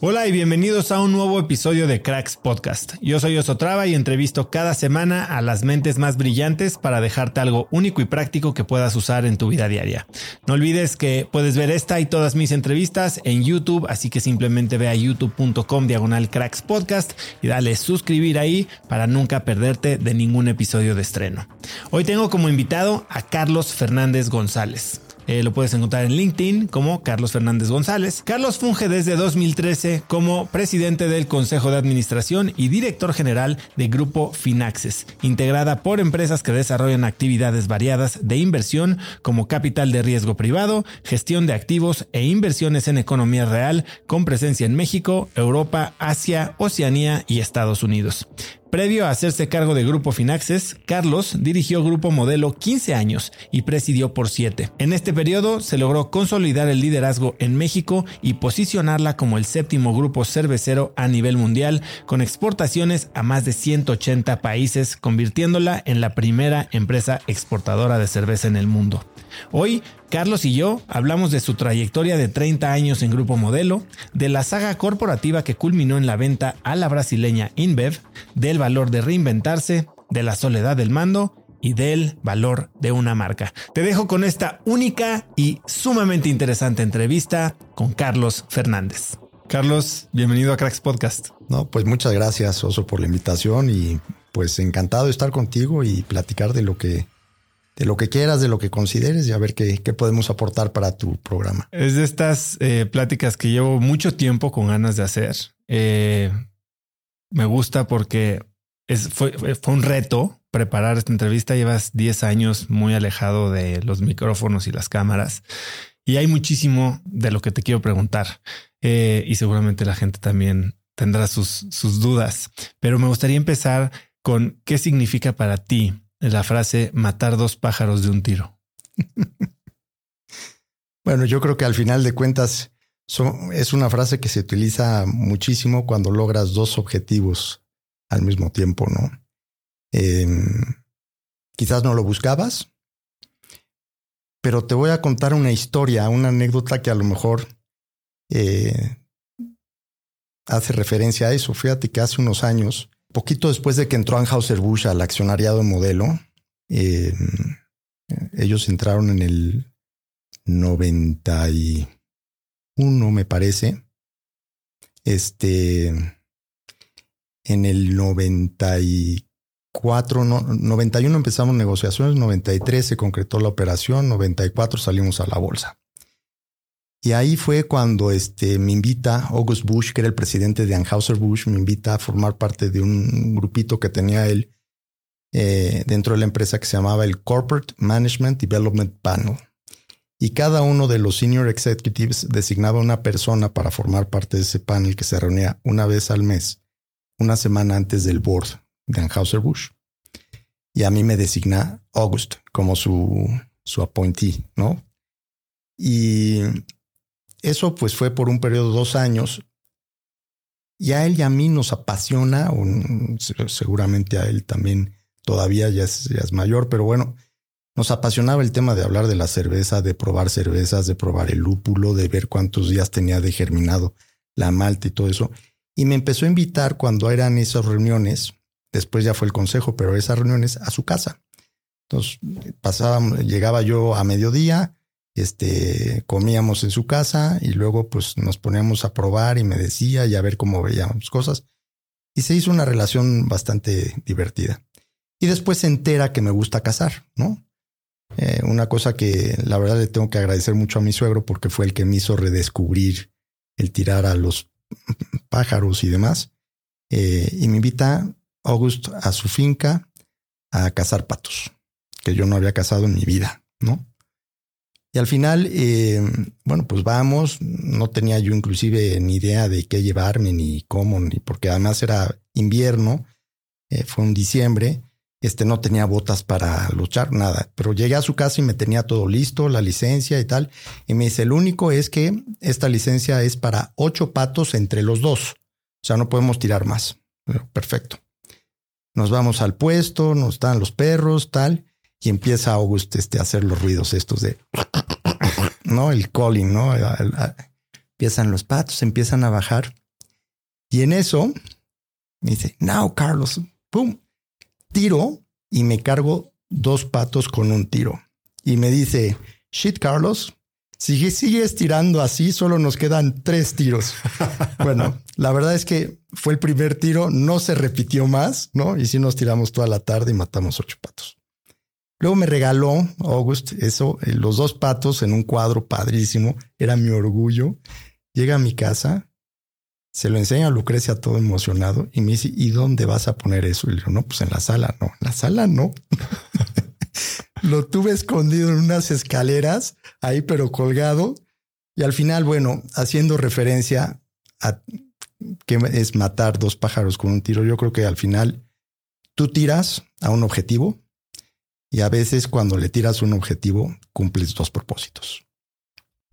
Hola y bienvenidos a un nuevo episodio de Cracks Podcast. Yo soy Osotrava y entrevisto cada semana a las mentes más brillantes para dejarte algo único y práctico que puedas usar en tu vida diaria. No olvides que puedes ver esta y todas mis entrevistas en YouTube, así que simplemente ve a youtube.com diagonal Cracks Podcast y dale suscribir ahí para nunca perderte de ningún episodio de estreno. Hoy tengo como invitado a Carlos Fernández González. Eh, lo puedes encontrar en LinkedIn como Carlos Fernández González. Carlos funge desde 2013 como presidente del Consejo de Administración y director general de Grupo Finaxes, integrada por empresas que desarrollan actividades variadas de inversión como capital de riesgo privado, gestión de activos e inversiones en economía real con presencia en México, Europa, Asia, Oceanía y Estados Unidos. Previo a hacerse cargo de Grupo Finaxes, Carlos dirigió Grupo Modelo 15 años y presidió por 7. En este periodo se logró consolidar el liderazgo en México y posicionarla como el séptimo grupo cervecero a nivel mundial, con exportaciones a más de 180 países, convirtiéndola en la primera empresa exportadora de cerveza en el mundo. Hoy, Carlos y yo hablamos de su trayectoria de 30 años en Grupo Modelo, de la saga corporativa que culminó en la venta a la brasileña InBev, del valor de reinventarse, de la soledad del mando y del valor de una marca. Te dejo con esta única y sumamente interesante entrevista con Carlos Fernández. Carlos, bienvenido a Cracks Podcast. No, pues muchas gracias, Oso, por la invitación y pues encantado de estar contigo y platicar de lo que de lo que quieras, de lo que consideres y a ver qué, podemos aportar para tu programa. Es de estas eh, pláticas que llevo mucho tiempo con ganas de hacer. Eh, me gusta porque es, fue, fue, un reto preparar esta entrevista. Llevas 10 años muy alejado de los micrófonos y las cámaras y hay muchísimo de lo que te quiero preguntar. Eh, y seguramente la gente también tendrá sus, sus dudas, pero me gustaría empezar con qué significa para ti la frase matar dos pájaros de un tiro? bueno, yo creo que al final de cuentas es una frase que se utiliza muchísimo cuando logras dos objetivos al mismo tiempo, ¿no? Em, quizás no lo buscabas, pero te voy a contar una historia, una anécdota que a lo mejor eh, hace referencia a eso. Fíjate que hace unos años Poquito después de que entró Anheuser-Busch al accionariado modelo, eh, ellos entraron en el 91, me parece. Este, En el 94, no, 91 empezamos negociaciones, 93 se concretó la operación, 94 salimos a la bolsa. Y ahí fue cuando este, me invita August Bush, que era el presidente de Anheuser-Busch, me invita a formar parte de un grupito que tenía él eh, dentro de la empresa que se llamaba el Corporate Management Development Panel. Y cada uno de los senior executives designaba una persona para formar parte de ese panel que se reunía una vez al mes, una semana antes del board de Anheuser-Busch. Y a mí me designa August como su, su appointee, ¿no? Y eso pues fue por un periodo de dos años. Y a él y a mí nos apasiona, seguramente a él también todavía ya es, mayor, pero bueno, nos apasionaba el tema de hablar de la cerveza, de probar cervezas, de probar el lúpulo, de ver cuántos días tenía de germinado la malta y todo eso. Y me empezó a invitar cuando eran esas reuniones, después ya fue el consejo, pero esas reuniones a su casa. Entonces pasábamos, llegaba yo a mediodía, este, comíamos en su casa y luego pues nos poníamos a probar y me decía y a ver cómo veíamos cosas. Y se hizo una relación bastante divertida. Y después se entera que me gusta cazar, ¿no? Eh, una cosa que la verdad le tengo que agradecer mucho a mi suegro porque fue el que me hizo redescubrir el tirar a los pájaros y demás. Eh, y me invita August a su finca a cazar patos, que yo no había cazado en mi vida, ¿no? Y al final, eh, bueno, pues vamos, no tenía yo inclusive ni idea de qué llevarme, ni cómo, ni porque además era invierno, fue un diciembre, este no tenía botas para luchar, nada. Pero llegué a su casa y me tenía todo listo, la licencia y tal. Y me dice, el único es que esta licencia es para ocho patos entre los dos. O sea, no podemos tirar más. Perfecto. Nos vamos al puesto, nos dan los perros, tal. Y empieza August este, a hacer los ruidos estos de, ¿no? El calling, ¿no? Empiezan los patos, empiezan a bajar. Y en eso me dice, now, Carlos, pum, tiro y me cargo dos patos con un tiro. Y me dice, shit, Carlos, si sigues tirando así, solo nos quedan tres tiros. bueno, la verdad es que fue el primer tiro, no se repitió más, ¿no? Y sí nos tiramos toda la tarde y matamos ocho patos. Luego me regaló August eso, eh, los dos patos en un cuadro padrísimo, era mi orgullo. Llega a mi casa, se lo enseña a Lucrecia todo emocionado y me dice, ¿y dónde vas a poner eso? Y le digo, no, pues en la sala, no, en la sala no. lo tuve escondido en unas escaleras, ahí pero colgado. Y al final, bueno, haciendo referencia a qué es matar dos pájaros con un tiro, yo creo que al final tú tiras a un objetivo y a veces cuando le tiras un objetivo cumples dos propósitos.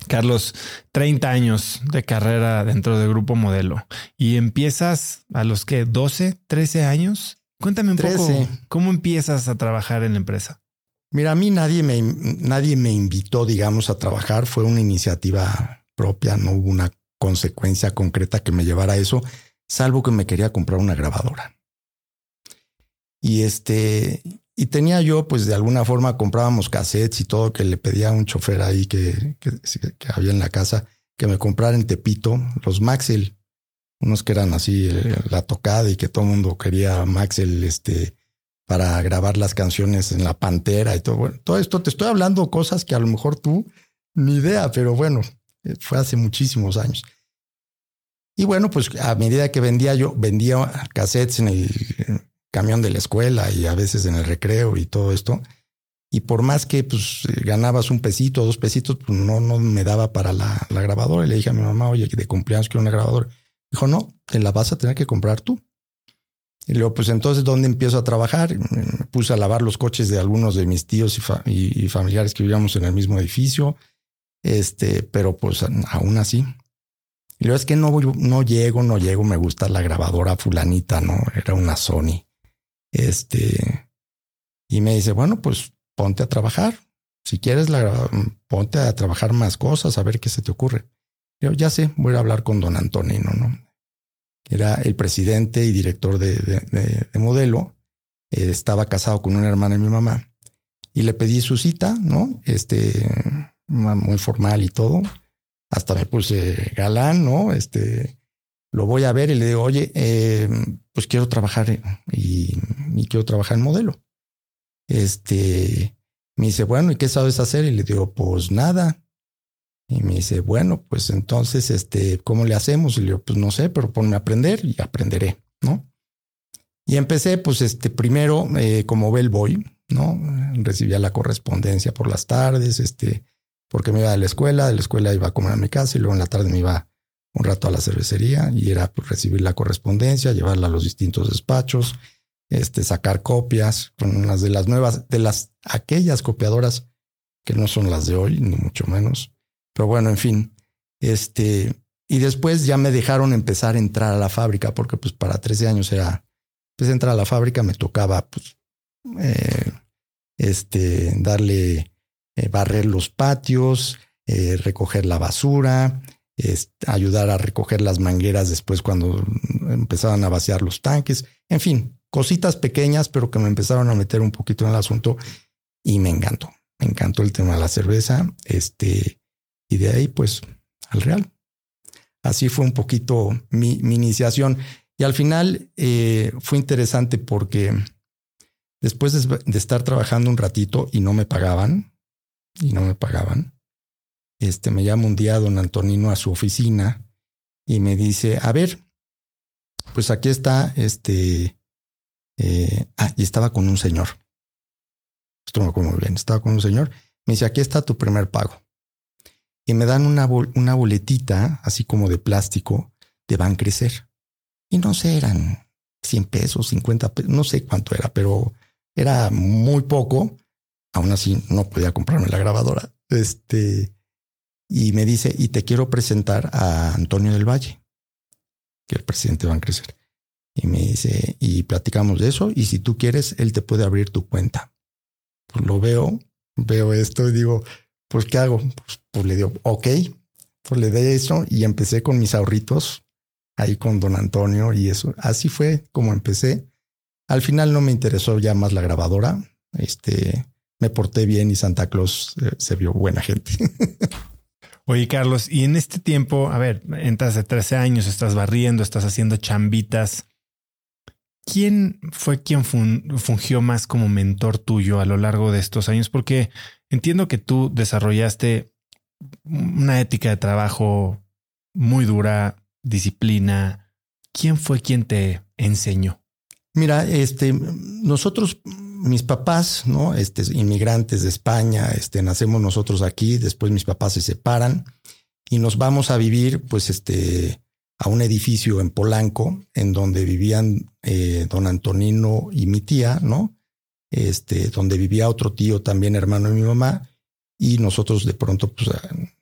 Carlos, 30 años de carrera dentro del grupo modelo y empiezas a los que 12, 13 años. Cuéntame un poco cómo empiezas a trabajar en la empresa. Mira, a mí nadie me, nadie me invitó, digamos, a trabajar. Fue una iniciativa propia, no hubo una consecuencia concreta que me llevara a eso, salvo que me quería comprar una grabadora. Y este, y tenía yo, pues de alguna forma comprábamos cassettes y todo, que le pedía a un chofer ahí que, que, había en la casa que me comprara en Tepito los Maxell, unos que eran así la tocada y que todo el mundo quería Maxell este, para grabar las canciones en la pantera y todo. Bueno, todo esto te estoy hablando cosas que a lo mejor tú ni idea, pero bueno, eh, fue hace muchísimos años. Y bueno, pues a medida que vendía yo, vendía cassettes en el camión de la escuela y a veces en el recreo y todo esto. Y por más que pues ganabas un pesito, dos pesitos, pues no, no me daba para la, grabadora. Y le dije a mi mamá, oye, de cumpleaños quiero una grabadora. Dijo, no, te la vas a tener que comprar tú. Y luego, pues entonces, ¿dónde empiezo a trabajar? Me puse a lavar los coches de algunos de mis tíos y, familiares que vivíamos en el mismo edificio. Este, pero pues aún así. Y luego es que no, no llego, no llego, me gusta la grabadora fulanita, ¿no? Era una Sony. Este, y me dice, bueno, pues ponte a trabajar. Si quieres, la, ponte a trabajar más cosas, a ver qué se te ocurre. Yo ya sé, voy a hablar con don Antonino, ¿no? Era el presidente y director de, de, modelo. Eh, estaba casado con una hermana de mi mamá. Y le pedí su cita, ¿no? Este, muy formal y todo. Hasta me puse galán, ¿no? Este, lo voy a ver y le digo, oye, eh, pues quiero trabajar y, quiero trabajar en modelo. Este, me dice, bueno, ¿y qué sabes hacer? Y le digo, pues nada. Y me dice, bueno, pues entonces, este, ¿cómo le hacemos? Y le digo, pues no sé, pero ponme a aprender y aprenderé, ¿no? Y empecé, pues, este, primero eh, como bellboy, ¿no? Recibía la correspondencia por las tardes, este, porque me iba a la escuela, de la escuela iba a comer a mi casa y luego en la tarde me iba un rato a la cervecería y era recibir la correspondencia, llevarla a los distintos despachos, este, sacar copias con unas de las nuevas, de las aquellas copiadoras que no son las de hoy, ni mucho menos. Pero bueno, en fin, este, y después ya me dejaron empezar a entrar a la fábrica porque pues para 13 años era, pues entrar a la fábrica me tocaba pues, eh, este, darle, eh, barrer los patios, eh, recoger la basura, ayudar a recoger las mangueras después cuando empezaban a vaciar los tanques, en fin, cositas pequeñas, pero que me empezaron a meter un poquito en el asunto y me encantó. Me encantó el tema de la cerveza. Este, y de ahí, pues, al real. Así fue un poquito mi, iniciación. Y al final eh, fue interesante porque después de, de, estar trabajando un ratito y no me pagaban, y no me pagaban, este, me llama un día don Antonino a su oficina y me dice, a ver, pues aquí está, este, eh, ah, y estaba con un señor. Esto me acuerdo bien, estaba con un señor. Me dice, aquí está tu primer pago. Y me dan una, una boletita, así como de plástico, de Van Crecer. Y no sé, eran 100 pesos, 50 pesos, no sé cuánto era, pero era muy poco. Aún así, no podía comprarme la grabadora. Este, y me dice, y te quiero presentar a Antonio del Valle, que el presidente va a crecer. Y me dice, y platicamos de eso, y si tú quieres, él te puede abrir tu cuenta. Pues lo veo, veo esto y digo, pues ¿qué hago? Pues, pues le digo, ok, pues le dé eso y empecé con mis ahorritos ahí con don Antonio y eso. Así fue como empecé. Al final no me interesó ya más la grabadora. Este, me porté bien y Santa Claus eh, se vio buena gente. Oye, Carlos, y en este tiempo, a ver, entras de 13 años, estás barriendo, estás haciendo chambitas. ¿Quién fue quien fungió más como mentor tuyo a lo largo de estos años? Porque entiendo que tú desarrollaste una ética de trabajo muy dura, disciplina. ¿Quién fue quien te enseñó? Mira, este, nosotros mis papás, ¿no? Este, inmigrantes de España, este, nacemos nosotros aquí, después mis papás se separan y nos vamos a vivir, pues, este, a un edificio en Polanco, en donde vivían eh, don Antonino y mi tía, ¿no? Este, donde vivía otro tío también, hermano de mi mamá, y nosotros de pronto, pues,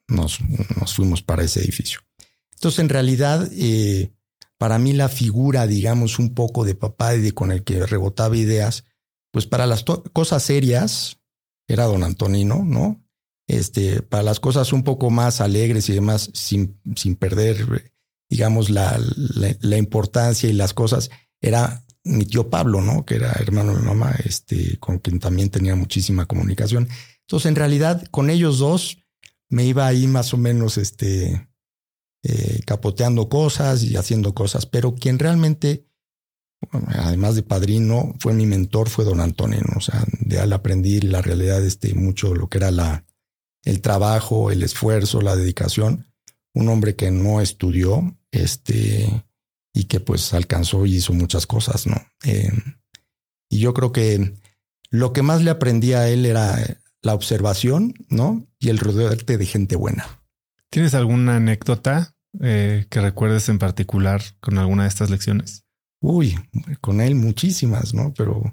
nos, nos fuimos para ese edificio. Entonces, en realidad, eh, para mí la figura, digamos, un poco de papá y de con el que rebotaba ideas, pues para las cosas serias era don Antonino, ¿no? Este, para las cosas un poco más alegres y demás, sin, sin perder, digamos, la, la, importancia y las cosas, era mi tío Pablo, ¿no? Que era hermano de mi mamá, este, con quien también tenía muchísima comunicación. Entonces, en realidad, con ellos dos me iba ahí más o menos, este, eh, capoteando cosas y haciendo cosas, pero quien realmente además de padrino, fue mi mentor, fue don Antonio. O sea, de él aprendí la realidad, este, mucho lo que era la, el trabajo, el esfuerzo, la dedicación. Un hombre que no estudió, este, y que pues alcanzó y hizo muchas cosas, ¿no? Eh, y yo creo que lo que más le aprendí a él era la observación, ¿no? Y el rodearte de gente buena. ¿Tienes alguna anécdota eh, que recuerdes en particular con alguna de estas lecciones? Uy, con él muchísimas, ¿no? Pero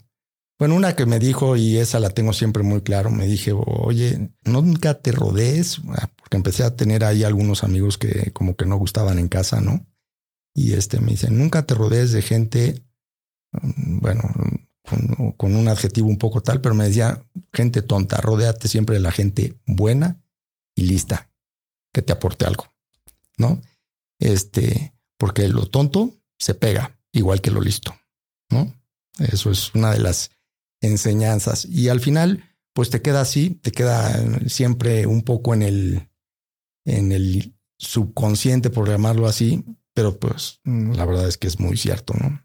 bueno, una que me dijo, y esa la tengo siempre muy claro, me dije, oye, nunca te rodees, ah, porque empecé a tener ahí algunos amigos que como que no gustaban en casa, ¿no? Y este me dice, nunca te rodees de gente, mm, bueno, con, un adjetivo un poco tal, pero me decía, gente tonta, rodéate siempre de la gente buena y lista, que te aporte algo, ¿no? Este, porque lo tonto se pega igual que lo listo, ¿no? Eso es una de las enseñanzas. Y al final, pues te queda así, te queda siempre un poco en el, en el subconsciente, por llamarlo así, pero pues la verdad es que es muy cierto, ¿no?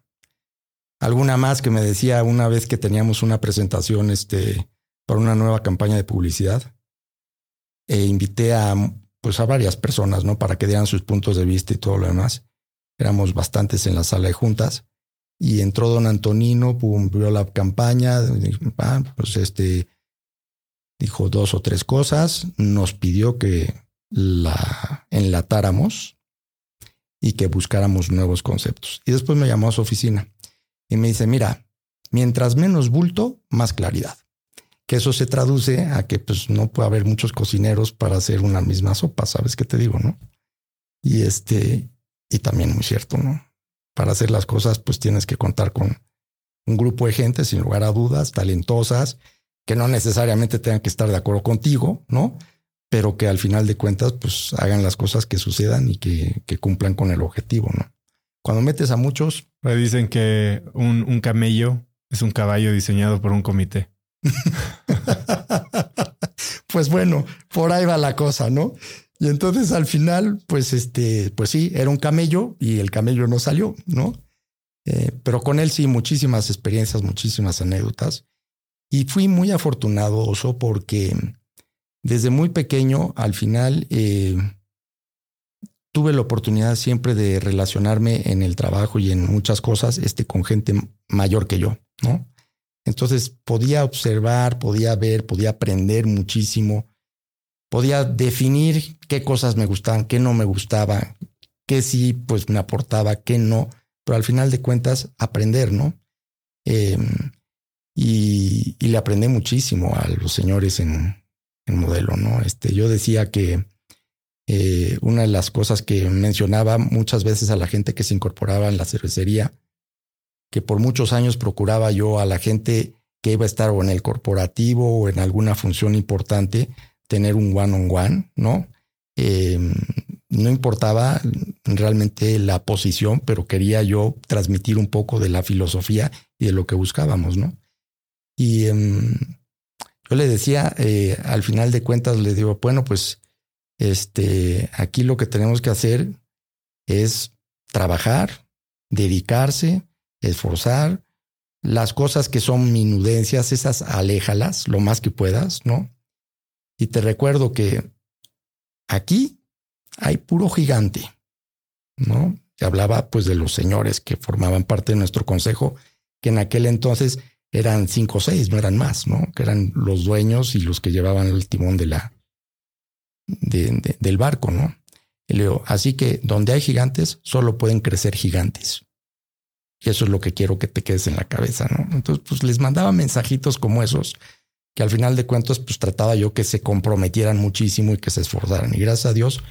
Alguna más que me decía una vez que teníamos una presentación este, para una nueva campaña de publicidad. E invité a, pues a varias personas, ¿no? Para que dieran sus puntos de vista y todo lo demás. Éramos bastantes en la sala de juntas. Y entró don Antonino, vio la campaña, ah, pues este, dijo dos o tres cosas, nos pidió que la enlatáramos y que buscáramos nuevos conceptos. Y después me llamó a su oficina y me dice, mira, mientras menos bulto, más claridad. Que eso se traduce a que pues no puede haber muchos cocineros para hacer una misma sopa, ¿sabes qué te digo, no? Y este, y también muy cierto, ¿no? Para hacer las cosas, pues tienes que contar con un grupo de gente, sin lugar a dudas, talentosas, que no necesariamente tengan que estar de acuerdo contigo, ¿no? Pero que al final de cuentas, pues hagan las cosas que sucedan y que, cumplan con el objetivo, ¿no? Cuando metes a muchos. Dicen que un, un camello es un caballo diseñado por un comité. pues bueno, por ahí va la cosa, ¿no? Y entonces al final, pues este, pues sí, era un camello y el camello no salió, ¿no? Eh, pero con él sí, muchísimas experiencias, muchísimas anécdotas. Y fui muy afortunado, Oso, porque desde muy pequeño, al final, eh, tuve la oportunidad siempre de relacionarme en el trabajo y en muchas cosas este, con gente mayor que yo, ¿no? Entonces podía observar, podía ver, podía aprender muchísimo, podía definir qué cosas me gustaban, qué no me gustaba, qué sí pues me aportaba, qué no, pero al final de cuentas aprender, ¿no? Em, y, le aprendí muchísimo a los señores en, en modelo, ¿no? Este, yo decía que eh, una de las cosas que mencionaba muchas veces a la gente que se incorporaba en la cervecería, que por muchos años procuraba yo a la gente que iba a estar en el corporativo o en alguna función importante, tener un one-on-one, ¿no? Em, no importaba realmente la posición, pero quería yo transmitir un poco de la filosofía y de lo que buscábamos, ¿no? Y em, yo le decía, eh, al final de cuentas, le digo, bueno, pues este, aquí lo que tenemos que hacer es trabajar, dedicarse, esforzar. Las cosas que son minudencias, esas aléjalas lo más que puedas, ¿no? Y te recuerdo que aquí hay puro gigante, ¿no? Se hablaba pues de los señores que formaban parte de nuestro consejo, que en aquel entonces eran cinco o seis, no eran más, ¿no? Que eran los dueños y los que llevaban el timón de la, del barco, ¿no? Y leo, así que donde hay gigantes, solo pueden crecer gigantes. Y eso es lo que quiero que te quedes en la cabeza, ¿no? Entonces, pues les mandaba mensajitos como esos, que al final de cuentas, pues trataba yo que se comprometieran muchísimo y que se esforzaran. Y gracias a Dios,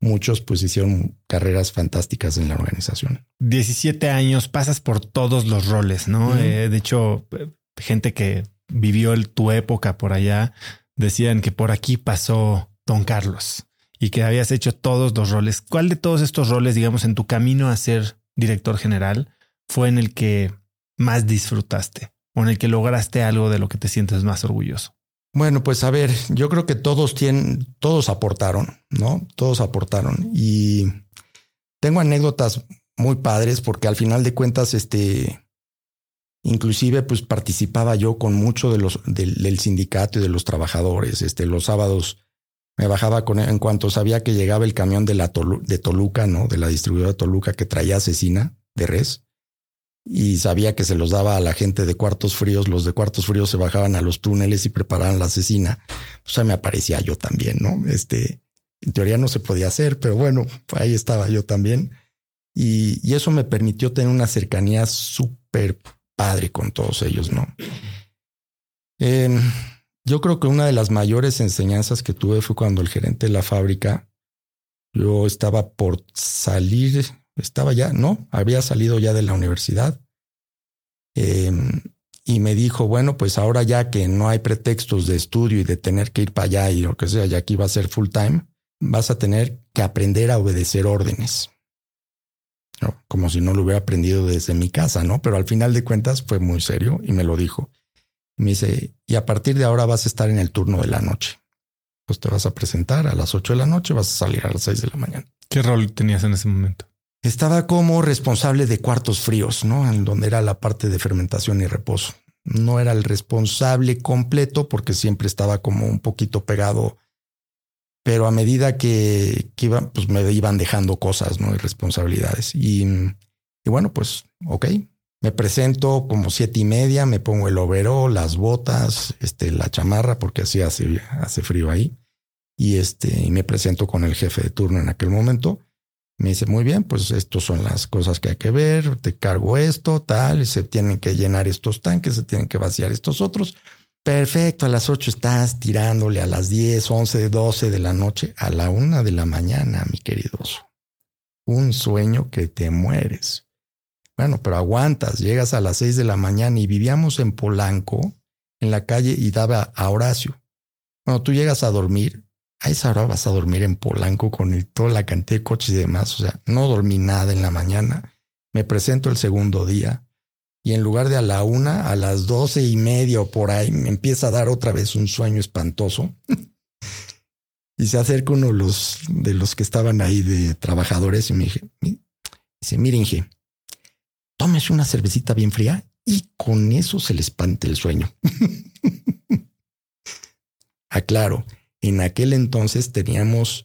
muchos pues hicieron carreras fantásticas en la organización. 17 años, pasas por todos los roles, ¿no? Eh, de hecho, eh, gente que vivió tu época por allá, decían que por aquí pasó Don Carlos y que habías hecho todos los roles. ¿Cuál de todos estos roles, digamos, en tu camino a ser director general fue en el que más disfrutaste o en el que lograste algo de lo que te sientes más orgulloso? Bueno, pues a ver, yo creo que todos tienen, todos aportaron, ¿no? Todos aportaron y tengo anécdotas muy padres porque al final de cuentas, este, inclusive, pues participaba yo con mucho de los del, sindicato y de los trabajadores. Este, los sábados me bajaba con en cuanto sabía que llegaba el camión de la de Toluca, no, de la distribuidora Toluca que traía asesina de res y sabía que se los daba a la gente de cuartos fríos. Los de cuartos fríos se bajaban a los túneles y preparaban la asesina. O sea, me aparecía yo también, ¿no? Este, en teoría no se podía hacer, pero bueno, ahí estaba yo también. Y, y eso me permitió tener una cercanía súper padre con todos ellos, ¿no? Eh, yo creo que una de las mayores enseñanzas que tuve fue cuando el gerente de la fábrica, yo estaba por salir, estaba ya, no, había salido ya de la universidad. Em, y me dijo, bueno, pues ahora ya que no hay pretextos de estudio y de tener que ir para allá y lo que sea, ya aquí va a ser full time, vas a tener que aprender a obedecer órdenes. Como si no lo hubiera aprendido desde mi casa, ¿no? Pero al final de cuentas fue muy serio y me lo dijo. Me dice, y a partir de ahora vas a estar en el turno de la noche. Pues te vas a presentar a las 8 de la noche, vas a salir a las 6 de la mañana. ¿Qué rol tenías en ese momento? Estaba como responsable de cuartos fríos, ¿no? En donde era la parte de fermentación y reposo. No era el responsable completo porque siempre estaba como un poquito pegado, pero a medida que, que iban, pues me iban dejando cosas, ¿no? Y responsabilidades. Y, bueno, pues, ok, me presento como siete y media, me pongo el overol, las botas, este, la chamarra, porque así hace, hace frío ahí. Y este, y me presento con el jefe de turno en aquel momento. Me dice, muy bien, pues estas son las cosas que hay que ver, te cargo esto, tal, se tienen que llenar estos tanques, se tienen que vaciar estos otros. Perfecto, a las ocho estás tirándole a las diez, once, doce de la noche, a la una de la mañana, mi querido. Un sueño que te mueres. Bueno, pero aguantas, llegas a las seis de la mañana y vivíamos en Polanco, en la calle, y daba a Horacio. Cuando tú llegas a dormir, a esa hora vas a dormir en Polanco con toda la cantidad de coches y demás. O sea, no dormí nada en la mañana. Me presento el segundo día y en lugar de a la una, a las doce y media o por ahí, me empieza a dar otra vez un sueño espantoso. y se acerca uno de los, de los que estaban ahí de trabajadores y me dije, dice, miren, tómese una cervecita bien fría y con eso se le espante el sueño. Aclaro, en aquel entonces teníamos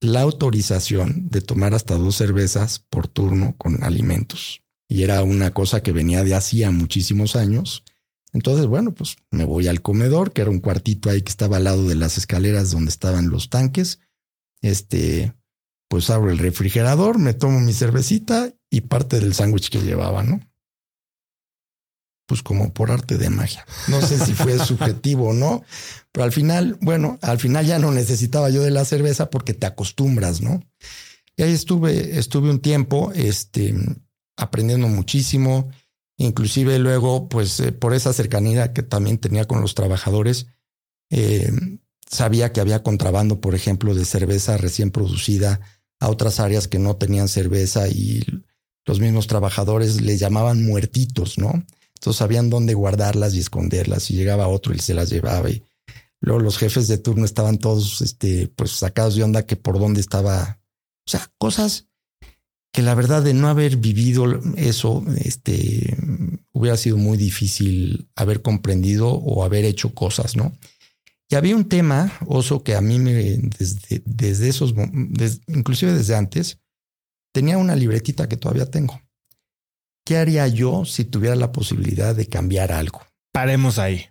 la autorización de tomar hasta dos cervezas por turno con alimentos. Y era una cosa que venía de hacía muchísimos años. Entonces, bueno, pues me voy al comedor, que era un cuartito ahí que estaba al lado de las escaleras donde estaban los tanques. Este, pues abro el refrigerador, me tomo mi cervecita y parte del sándwich que llevaba, ¿no? Pues como por arte de magia. No sé si fue subjetivo o no, pero al final, bueno, al final ya no necesitaba yo de la cerveza porque te acostumbras, ¿no? Y ahí estuve, estuve un tiempo, este, aprendiendo muchísimo, inclusive luego, pues eh, por esa cercanía que también tenía con los trabajadores, eh, sabía que había contrabando, por ejemplo, de cerveza recién producida a otras áreas que no tenían cerveza y los mismos trabajadores le llamaban muertitos, ¿no? Entonces sabían dónde guardarlas y esconderlas y llegaba otro y se las llevaba. Y luego los jefes de turno estaban todos, este, pues sacados de onda que por dónde estaba. O sea, cosas que la verdad de no haber vivido eso, este, hubiera sido muy difícil haber comprendido o haber hecho cosas, ¿no? Y había un tema, Oso, que a mí me, desde, desde esos, inclusive desde antes, tenía una libretita que todavía tengo. ¿Qué haría yo si tuviera la posibilidad de cambiar algo? Paremos ahí.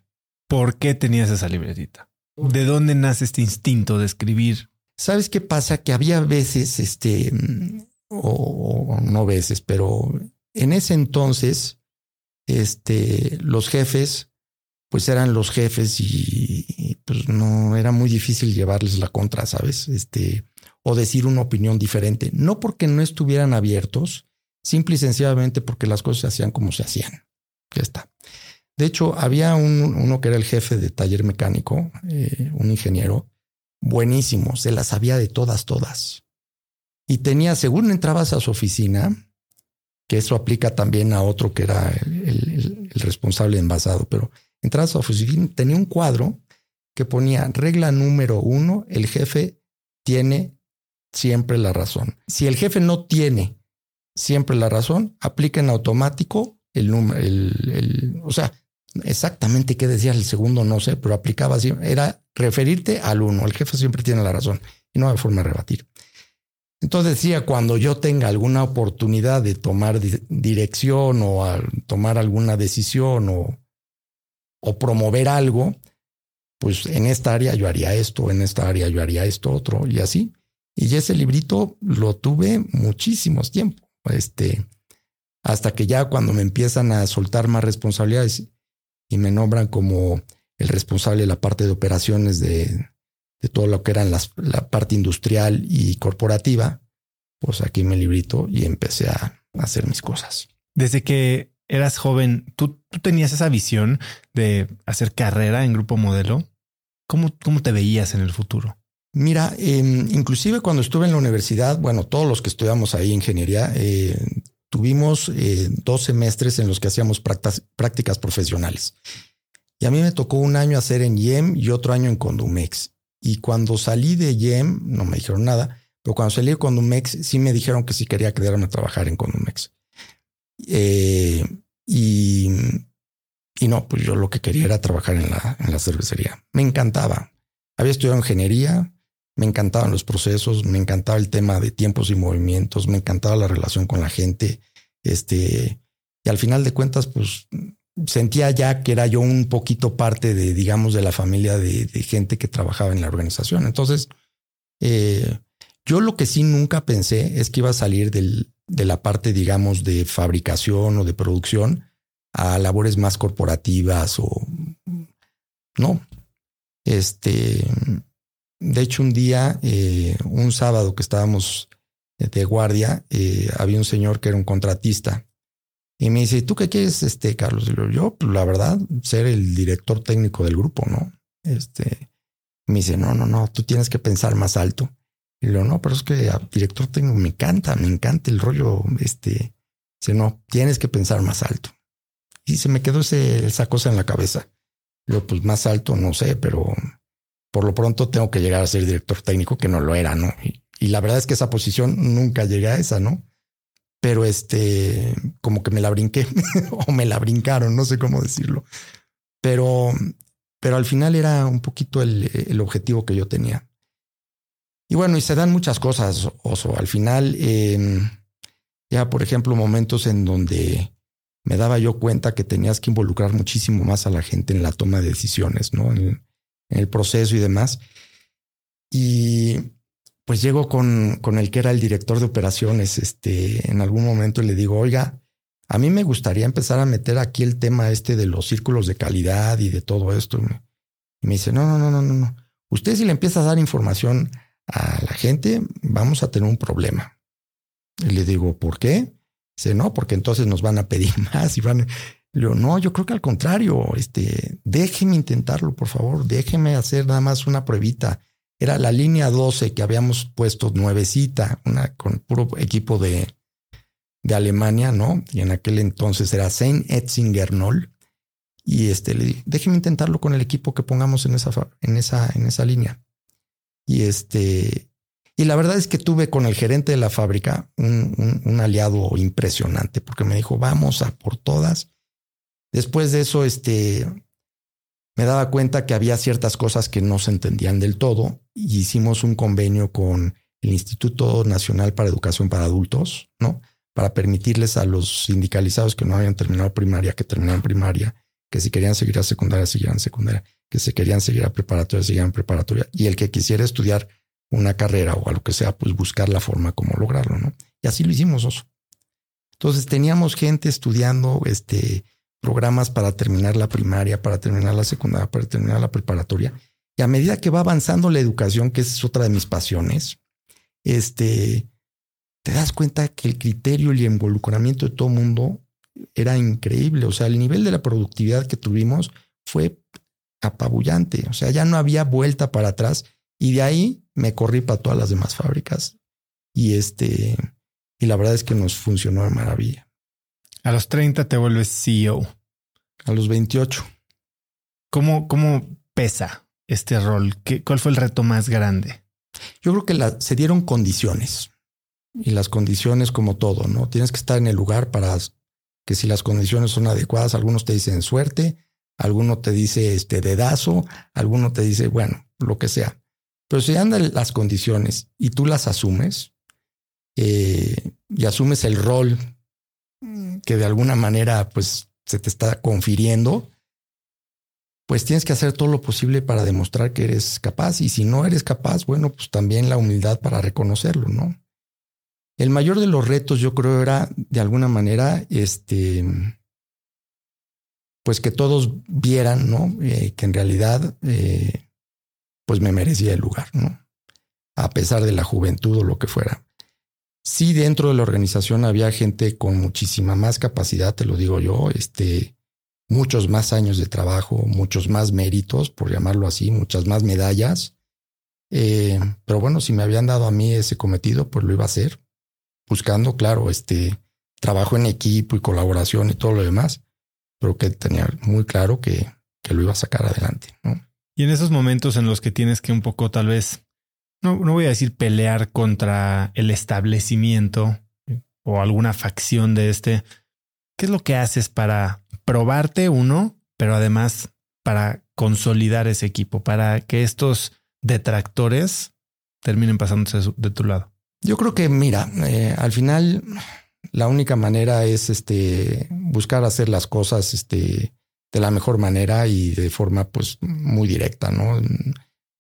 ¿Por qué tenías esa libretita? ¿De dónde nace este instinto de escribir? ¿Sabes qué pasa? Que había veces, este, o, no veces, pero en ese entonces, este, los jefes, pues eran los jefes y, y, pues no era muy difícil llevarles la contra, ¿sabes? Este, o decir una opinión diferente, no porque no estuvieran abiertos, simple y sencillamente porque las cosas se hacían como se hacían. Ya está. De hecho, había un, uno que era el jefe de taller mecánico, eh, un ingeniero, buenísimo, se las sabía de todas, todas. Y tenía, según entrabas a su oficina, que eso aplica también a otro que era el, responsable envasado, pero entrabas a su oficina, tenía un cuadro que ponía regla número uno, el jefe tiene siempre la razón. Si el jefe no tiene siempre la razón, aplica en automático el número, el, o sea, exactamente qué decía el segundo, no sé, pero aplicaba así, era referirte al uno. El jefe siempre tiene la razón y no hay forma de rebatir. Entonces decía, cuando yo tenga alguna oportunidad de tomar dirección o tomar alguna decisión o, o promover algo, pues en esta área yo haría esto, en esta área yo haría esto otro y así. Y ese librito lo tuve muchísimos tiempo, este, hasta que ya cuando me empiezan a soltar más responsabilidades y me nombran como el responsable de la parte de operaciones de, de todo lo que eran las, la parte industrial y corporativa, pues aquí me librito y empecé a hacer mis cosas. Desde que eras joven, ¿tú, tú tenías esa visión de hacer carrera en Grupo Modelo? ¿Cómo, ¿Cómo te veías en el futuro? Mira, eh, inclusive cuando estuve en la universidad, bueno, todos los que estudiamos ahí ingeniería, eh, tuvimos eh, dos semestres en los que hacíamos prácticas, profesionales. Y a mí me tocó un año hacer en YEM y otro año en Condumex. Y cuando salí de YEM, no me dijeron nada, Pero cuando salí de Condumex, sí me dijeron que sí quería quedarme a trabajar en Condumex. Eh, y, y no, pues yo lo que quería era trabajar en la, en la cervecería. Me encantaba. Había estudiado ingeniería, me encantaban los procesos, me encantaba el tema de tiempos y movimientos, me encantaba la relación con la gente. Este, y al final de cuentas, pues sentía ya que era yo un poquito parte de, digamos, de la familia de, gente que trabajaba en la organización. Entonces, eh, yo lo que sí nunca pensé es que iba a salir del, de la parte, digamos, de fabricación o de producción a labores más corporativas o no. Este, de hecho, un día, eh, un sábado que estábamos de guardia, eh, había un señor que era un contratista y me dice, ¿tú qué quieres, este, Carlos? Y yo, pues, la verdad, ser el director técnico del grupo, ¿no? Este, me dice, no, no, no, tú tienes que pensar más alto. Y le digo, no, pero es que a director técnico me encanta, me encanta el rollo, este, dice, no, tienes que pensar más alto. Y se me quedó esa cosa en la cabeza. Yo, pues más alto, no sé, pero por lo pronto tengo que llegar a ser director técnico, que no lo era, ¿no? Y, la verdad es que esa posición nunca llegué a esa, ¿no? pero este, como que me la brinqué o me la brincaron, no sé cómo decirlo. Pero, pero al final era un poquito el, objetivo que yo tenía. Y bueno, y se dan muchas cosas, Oso. Al final, em, ya por ejemplo, momentos en donde me daba yo cuenta que tenías que involucrar muchísimo más a la gente en la toma de decisiones, ¿no? en el proceso y demás. Y pues llego con, con el que era el director de operaciones este, en algún momento le digo, oiga, a mí me gustaría empezar a meter aquí el tema este de los círculos de calidad y de todo esto. Y me dice, no, no, no, no, no, no. Usted si le empieza a dar información a la gente, vamos a tener un problema. Y le digo, ¿por qué? Dice, no, porque entonces nos van a pedir más y van. Le digo, no, yo creo que al contrario, este, déjeme intentarlo, por favor, déjeme hacer nada más una pruebita era la línea 12 que habíamos puesto nuevecita, una con puro equipo de, de Alemania, ¿no? Y en aquel entonces era Saint Etzinger Noll. Y este le dije, déjeme intentarlo con el equipo que pongamos en esa, en esa, en esa línea. Y este, y la verdad es que tuve con el gerente de la fábrica un, un, aliado impresionante porque me dijo, vamos a por todas. Después de eso, este, me daba cuenta que había ciertas cosas que no se entendían del todo y hicimos un convenio con el Instituto Nacional para Educación para Adultos, ¿no? Para permitirles a los sindicalizados que no habían terminado primaria, que terminaran primaria, que si querían seguir a secundaria, siguieran secundaria, que si querían seguir a preparatoria, siguieran preparatoria, y el que quisiera estudiar una carrera o a lo que sea, pues buscar la forma como lograrlo, ¿no? Y así lo hicimos, oso. Entonces teníamos gente estudiando, este, programas para terminar la primaria, para terminar la secundaria, para terminar la preparatoria. Y a medida que va avanzando la educación, que es otra de mis pasiones, este, te das cuenta que el criterio y el involucramiento de todo el mundo era increíble. O sea, el nivel de la productividad que tuvimos fue apabullante. O sea, ya no había vuelta para atrás. Y de ahí me corrí para todas las demás fábricas. Y este, y la verdad es que nos funcionó de maravilla. A los 30 te vuelves CEO. A los 28. ¿Cómo, cómo pesa este rol? ¿Qué, ¿Cuál fue el reto más grande? Yo creo que se dieron condiciones y las condiciones como todo, ¿no? Tienes que estar en el lugar para que si las condiciones son adecuadas, algunos te dicen suerte, alguno te dice este dedazo, alguno te dice, bueno, lo que sea. Pero si andan las condiciones y tú las asumes eh, y asumes el rol que de alguna manera pues se te está confiriendo, pues tienes que hacer todo lo posible para demostrar que eres capaz y si no eres capaz, bueno, pues también la humildad para reconocerlo, ¿no? El mayor de los retos yo creo era de alguna manera este pues que todos vieran, ¿no? Eh, que en realidad eh, pues me merecía el lugar, ¿no? A pesar de la juventud o lo que fuera. Sí, dentro de la organización había gente con muchísima más capacidad, te lo digo yo, este, muchos más años de trabajo, muchos más méritos, por llamarlo así, muchas más medallas. Eh, pero bueno, si me habían dado a mí ese cometido, pues lo iba a hacer, buscando, claro, este trabajo en equipo y colaboración y todo lo demás, pero que tenía muy claro que, que lo iba a sacar adelante. Y en esos momentos en los que tienes que un poco tal vez no, no voy a decir pelear contra el establecimiento o alguna facción de este. ¿Qué es lo que haces para probarte uno, pero además para consolidar ese equipo, para que estos detractores terminen pasándose de tu lado? Yo creo que, mira, eh, al final la única manera es este buscar hacer las cosas este, de la mejor manera y de forma pues muy directa, ¿no?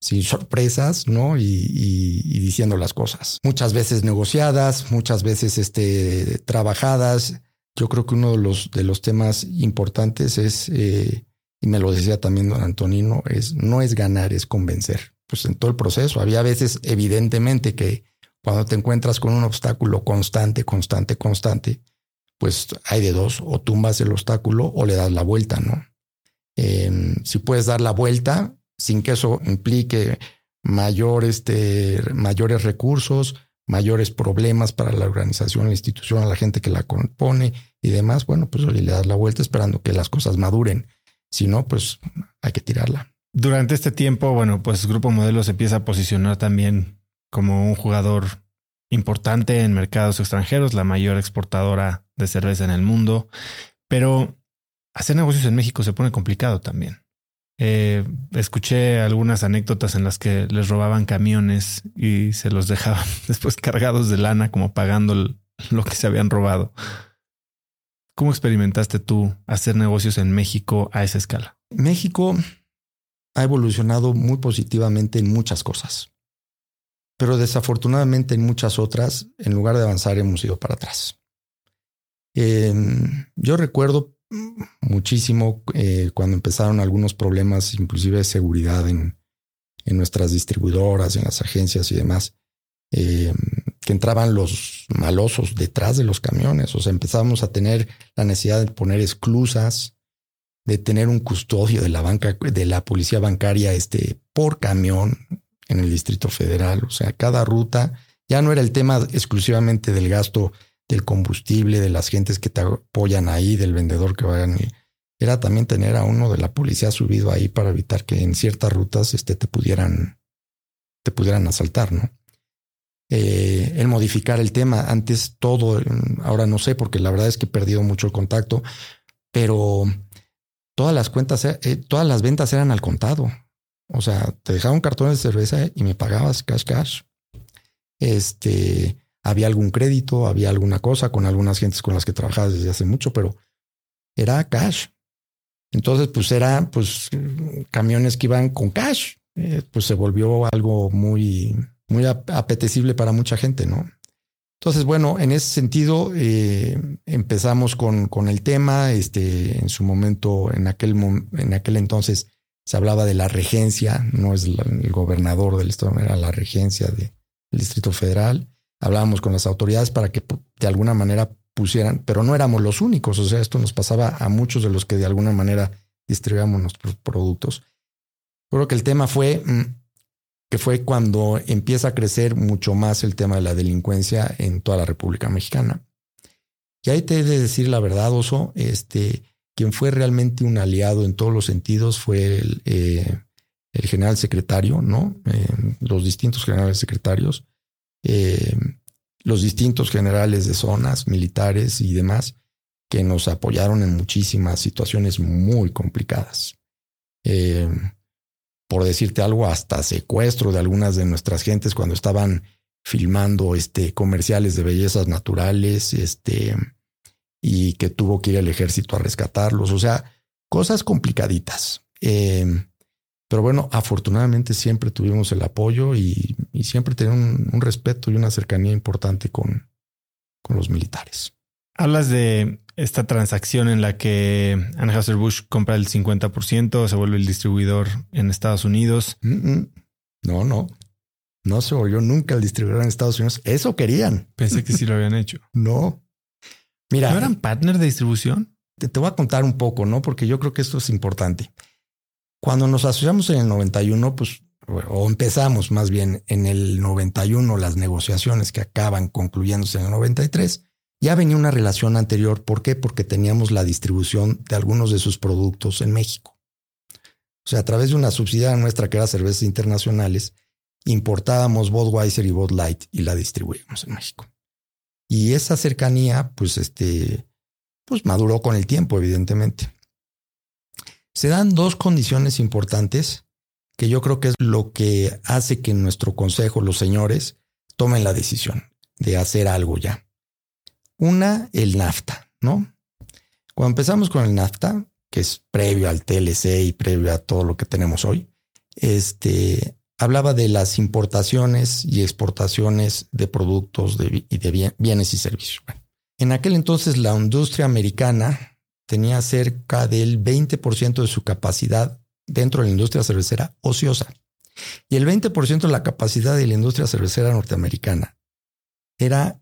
Sin sorpresas, ¿no? Y, diciendo las cosas. Muchas veces negociadas, muchas veces este, trabajadas. Yo creo que uno de los, de los temas importantes es, eh, y me lo decía también don Antonino, es no es ganar, es convencer. Pues en todo el proceso había veces evidentemente que cuando te encuentras con un obstáculo constante, constante, constante, pues hay de dos, o tumbas el obstáculo o le das la vuelta, ¿no? Si puedes dar la vuelta sin que eso implique mayor, este, mayores recursos, mayores problemas para la organización, la institución, la gente que la compone y demás, bueno, pues le das la vuelta esperando que las cosas maduren. Si no, pues hay que tirarla. Durante este tiempo, bueno, pues Grupo Modelo se empieza a posicionar también como un jugador importante en mercados extranjeros, la mayor exportadora de cerveza en el mundo, pero hacer negocios en México se pone complicado también. Eh, escuché algunas anécdotas en las que les robaban camiones y se los dejaban después cargados de lana, como pagando lo que se habían robado. ¿Cómo experimentaste tú hacer negocios en México a esa escala? México ha evolucionado muy positivamente en muchas cosas pero desafortunadamente en muchas otras, en lugar de avanzar, hemos ido para atrás. Em, yo recuerdo muchísimo eh, cuando empezaron algunos problemas, inclusive de seguridad en, nuestras distribuidoras, en las agencias y demás, em, que entraban los malosos detrás de los camiones. O sea, empezamos a tener la necesidad de poner esclusas, de tener un custodio de la banca, de la policía bancaria, este, por camión, en el Distrito Federal. O sea, cada ruta ya no era el tema exclusivamente del gasto del combustible, de las gentes que te apoyan ahí, del vendedor que vayan. Era también tener a uno de la policía subido ahí para evitar que en ciertas rutas este, te pudieran te pudieran asaltar, ¿no? Eh, el modificar el tema. Antes todo, ahora no sé, porque la verdad es que he perdido mucho el contacto, pero todas las cuentas, eh, todas las ventas eran al contado. O sea, te dejaba un cartón de cerveza y me pagabas cash cash. Este, había algún crédito, había alguna cosa con algunas gentes con las que trabajaba desde hace mucho, pero era cash. Entonces, pues era pues camiones que iban con cash. Eh, pues se volvió algo muy, muy apetecible para mucha gente, ¿no? Entonces, bueno, en ese sentido, eh, empezamos con, con, el tema. Este, en su momento, en aquel, en aquel entonces, se hablaba de la regencia, no es el gobernador del estado, era la regencia del Distrito Federal. Hablábamos con las autoridades para que de alguna manera pusieran, pero no éramos los únicos, o sea, esto nos pasaba a muchos de los que de alguna manera distribuíamos nuestros productos. Creo que el tema fue mm, que fue cuando empieza a crecer mucho más el tema de la delincuencia en toda la República Mexicana. Y ahí te he de decir la verdad, Oso, este, quien fue realmente un aliado en todos los sentidos fue el, eh, general secretario, ¿no? Eh, los distintos generales secretarios, eh, los distintos generales de zonas militares y demás, que nos apoyaron en muchísimas situaciones muy complicadas. por decirte algo, hasta secuestro de algunas de nuestras gentes cuando estaban filmando este, comerciales de bellezas naturales, este, y que tuvo que ir al ejército a rescatarlos. O sea, cosas complicaditas. Eh, pero bueno, afortunadamente siempre tuvimos el apoyo y, siempre tenemos un, respeto y una cercanía importante con, con los militares. Hablas de esta transacción en la que Anheuser-Busch compra el 50%, se vuelve el distribuidor en Estados Unidos. No, no. No se volvió nunca el distribuidor en Estados Unidos. Eso querían. Pensé que sí lo habían hecho. no, Mira, ¿no eran partner de distribución? Te, voy a contar un poco, ¿no? Porque yo creo que esto es importante. Cuando nos asociamos en el 91, pues, o empezamos más bien en el 91 las negociaciones que acaban concluyéndose en el 93, ya venía una relación anterior. ¿Por qué? Porque teníamos la distribución de algunos de sus productos en México. O sea, a través de una subsidiaria nuestra que era Cervezas Internacionales, importábamos Budweiser y Bud Light y la distribuíamos en México. Y esa cercanía, pues, este, pues maduró con el tiempo, evidentemente. Se dan dos condiciones importantes que yo creo que es lo que hace que nuestro consejo, los señores, tomen la decisión de hacer algo ya. Una, el NAFTA, ¿no? Cuando empezamos con el NAFTA, que es previo al TLC y previo a todo lo que tenemos hoy, este, hablaba de las importaciones y exportaciones de productos y de bienes y servicios. en aquel entonces la industria americana tenía cerca del 20% de su capacidad dentro de la industria cervecera ociosa. Y el 20% de la capacidad de la industria cervecera norteamericana era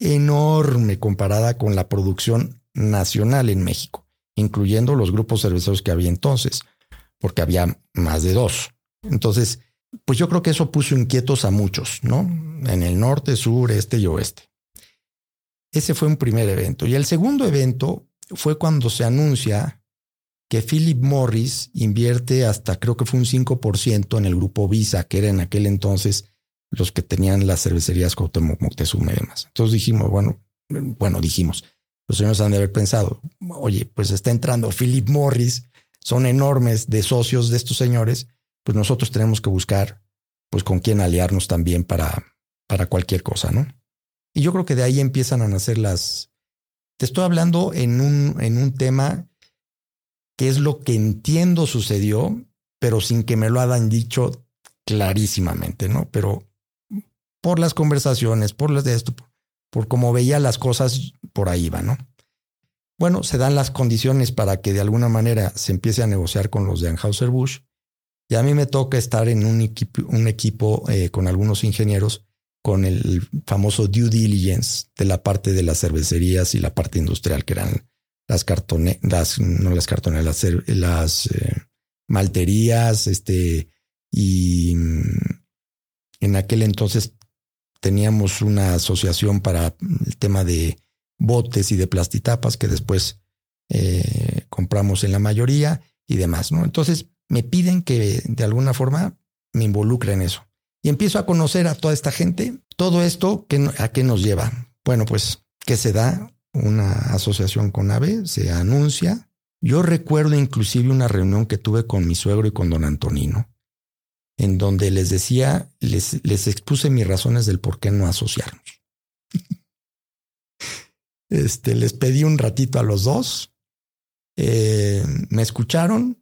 enorme comparada con la producción nacional en México, incluyendo los grupos cerveceros que había entonces, porque había más de dos. Entonces, pues yo creo que eso puso inquietos a muchos, ¿no? En el norte, sur, este y oeste. Ese fue un primer evento. Y el segundo evento fue cuando se anuncia que Philip Morris invierte hasta creo que fue un 5% en el grupo Visa, que era en aquel entonces los que tenían las cervecerías Cuauhtémoc Moctezuma y demás. Entonces dijimos, bueno, bueno, dijimos, los señores han de haber pensado, oye, pues está entrando Philip Morris, son enormes de socios de estos señores, pues nosotros tenemos que buscar pues con quién aliarnos también para, para cualquier cosa, ¿no? Y yo creo que de ahí empiezan a nacer las, te estoy hablando en un, en un tema que es lo que entiendo sucedió, pero sin que me lo hayan dicho clarísimamente, ¿no? Pero por las conversaciones, por las de esto, por cómo veía las cosas, por ahí va, ¿no? Bueno, se dan las condiciones para que de alguna manera se empiece a negociar con los de Anheuser-Busch. Y a mí me toca estar en un equipo, un equipo eh, con algunos ingenieros con el famoso due diligence de la parte de las cervecerías y la parte industrial, que eran las cartoneras, no las cartoneras, las, eh, malterías, este, y mm, en aquel entonces teníamos una asociación para el tema de botes y de plastitapas que después eh, compramos en la mayoría y demás, ¿no? Entonces me piden que de alguna forma me involucre en eso y empiezo a conocer a toda esta gente. Todo esto, ¿a qué nos lleva? Bueno, pues que se da una asociación con AVE, se anuncia. Yo recuerdo inclusive una reunión que tuve con mi suegro y con don Antonino, en donde les decía, les, les expuse mis razones del por qué no asociarnos. este, les pedí un ratito a los dos, eh, me escucharon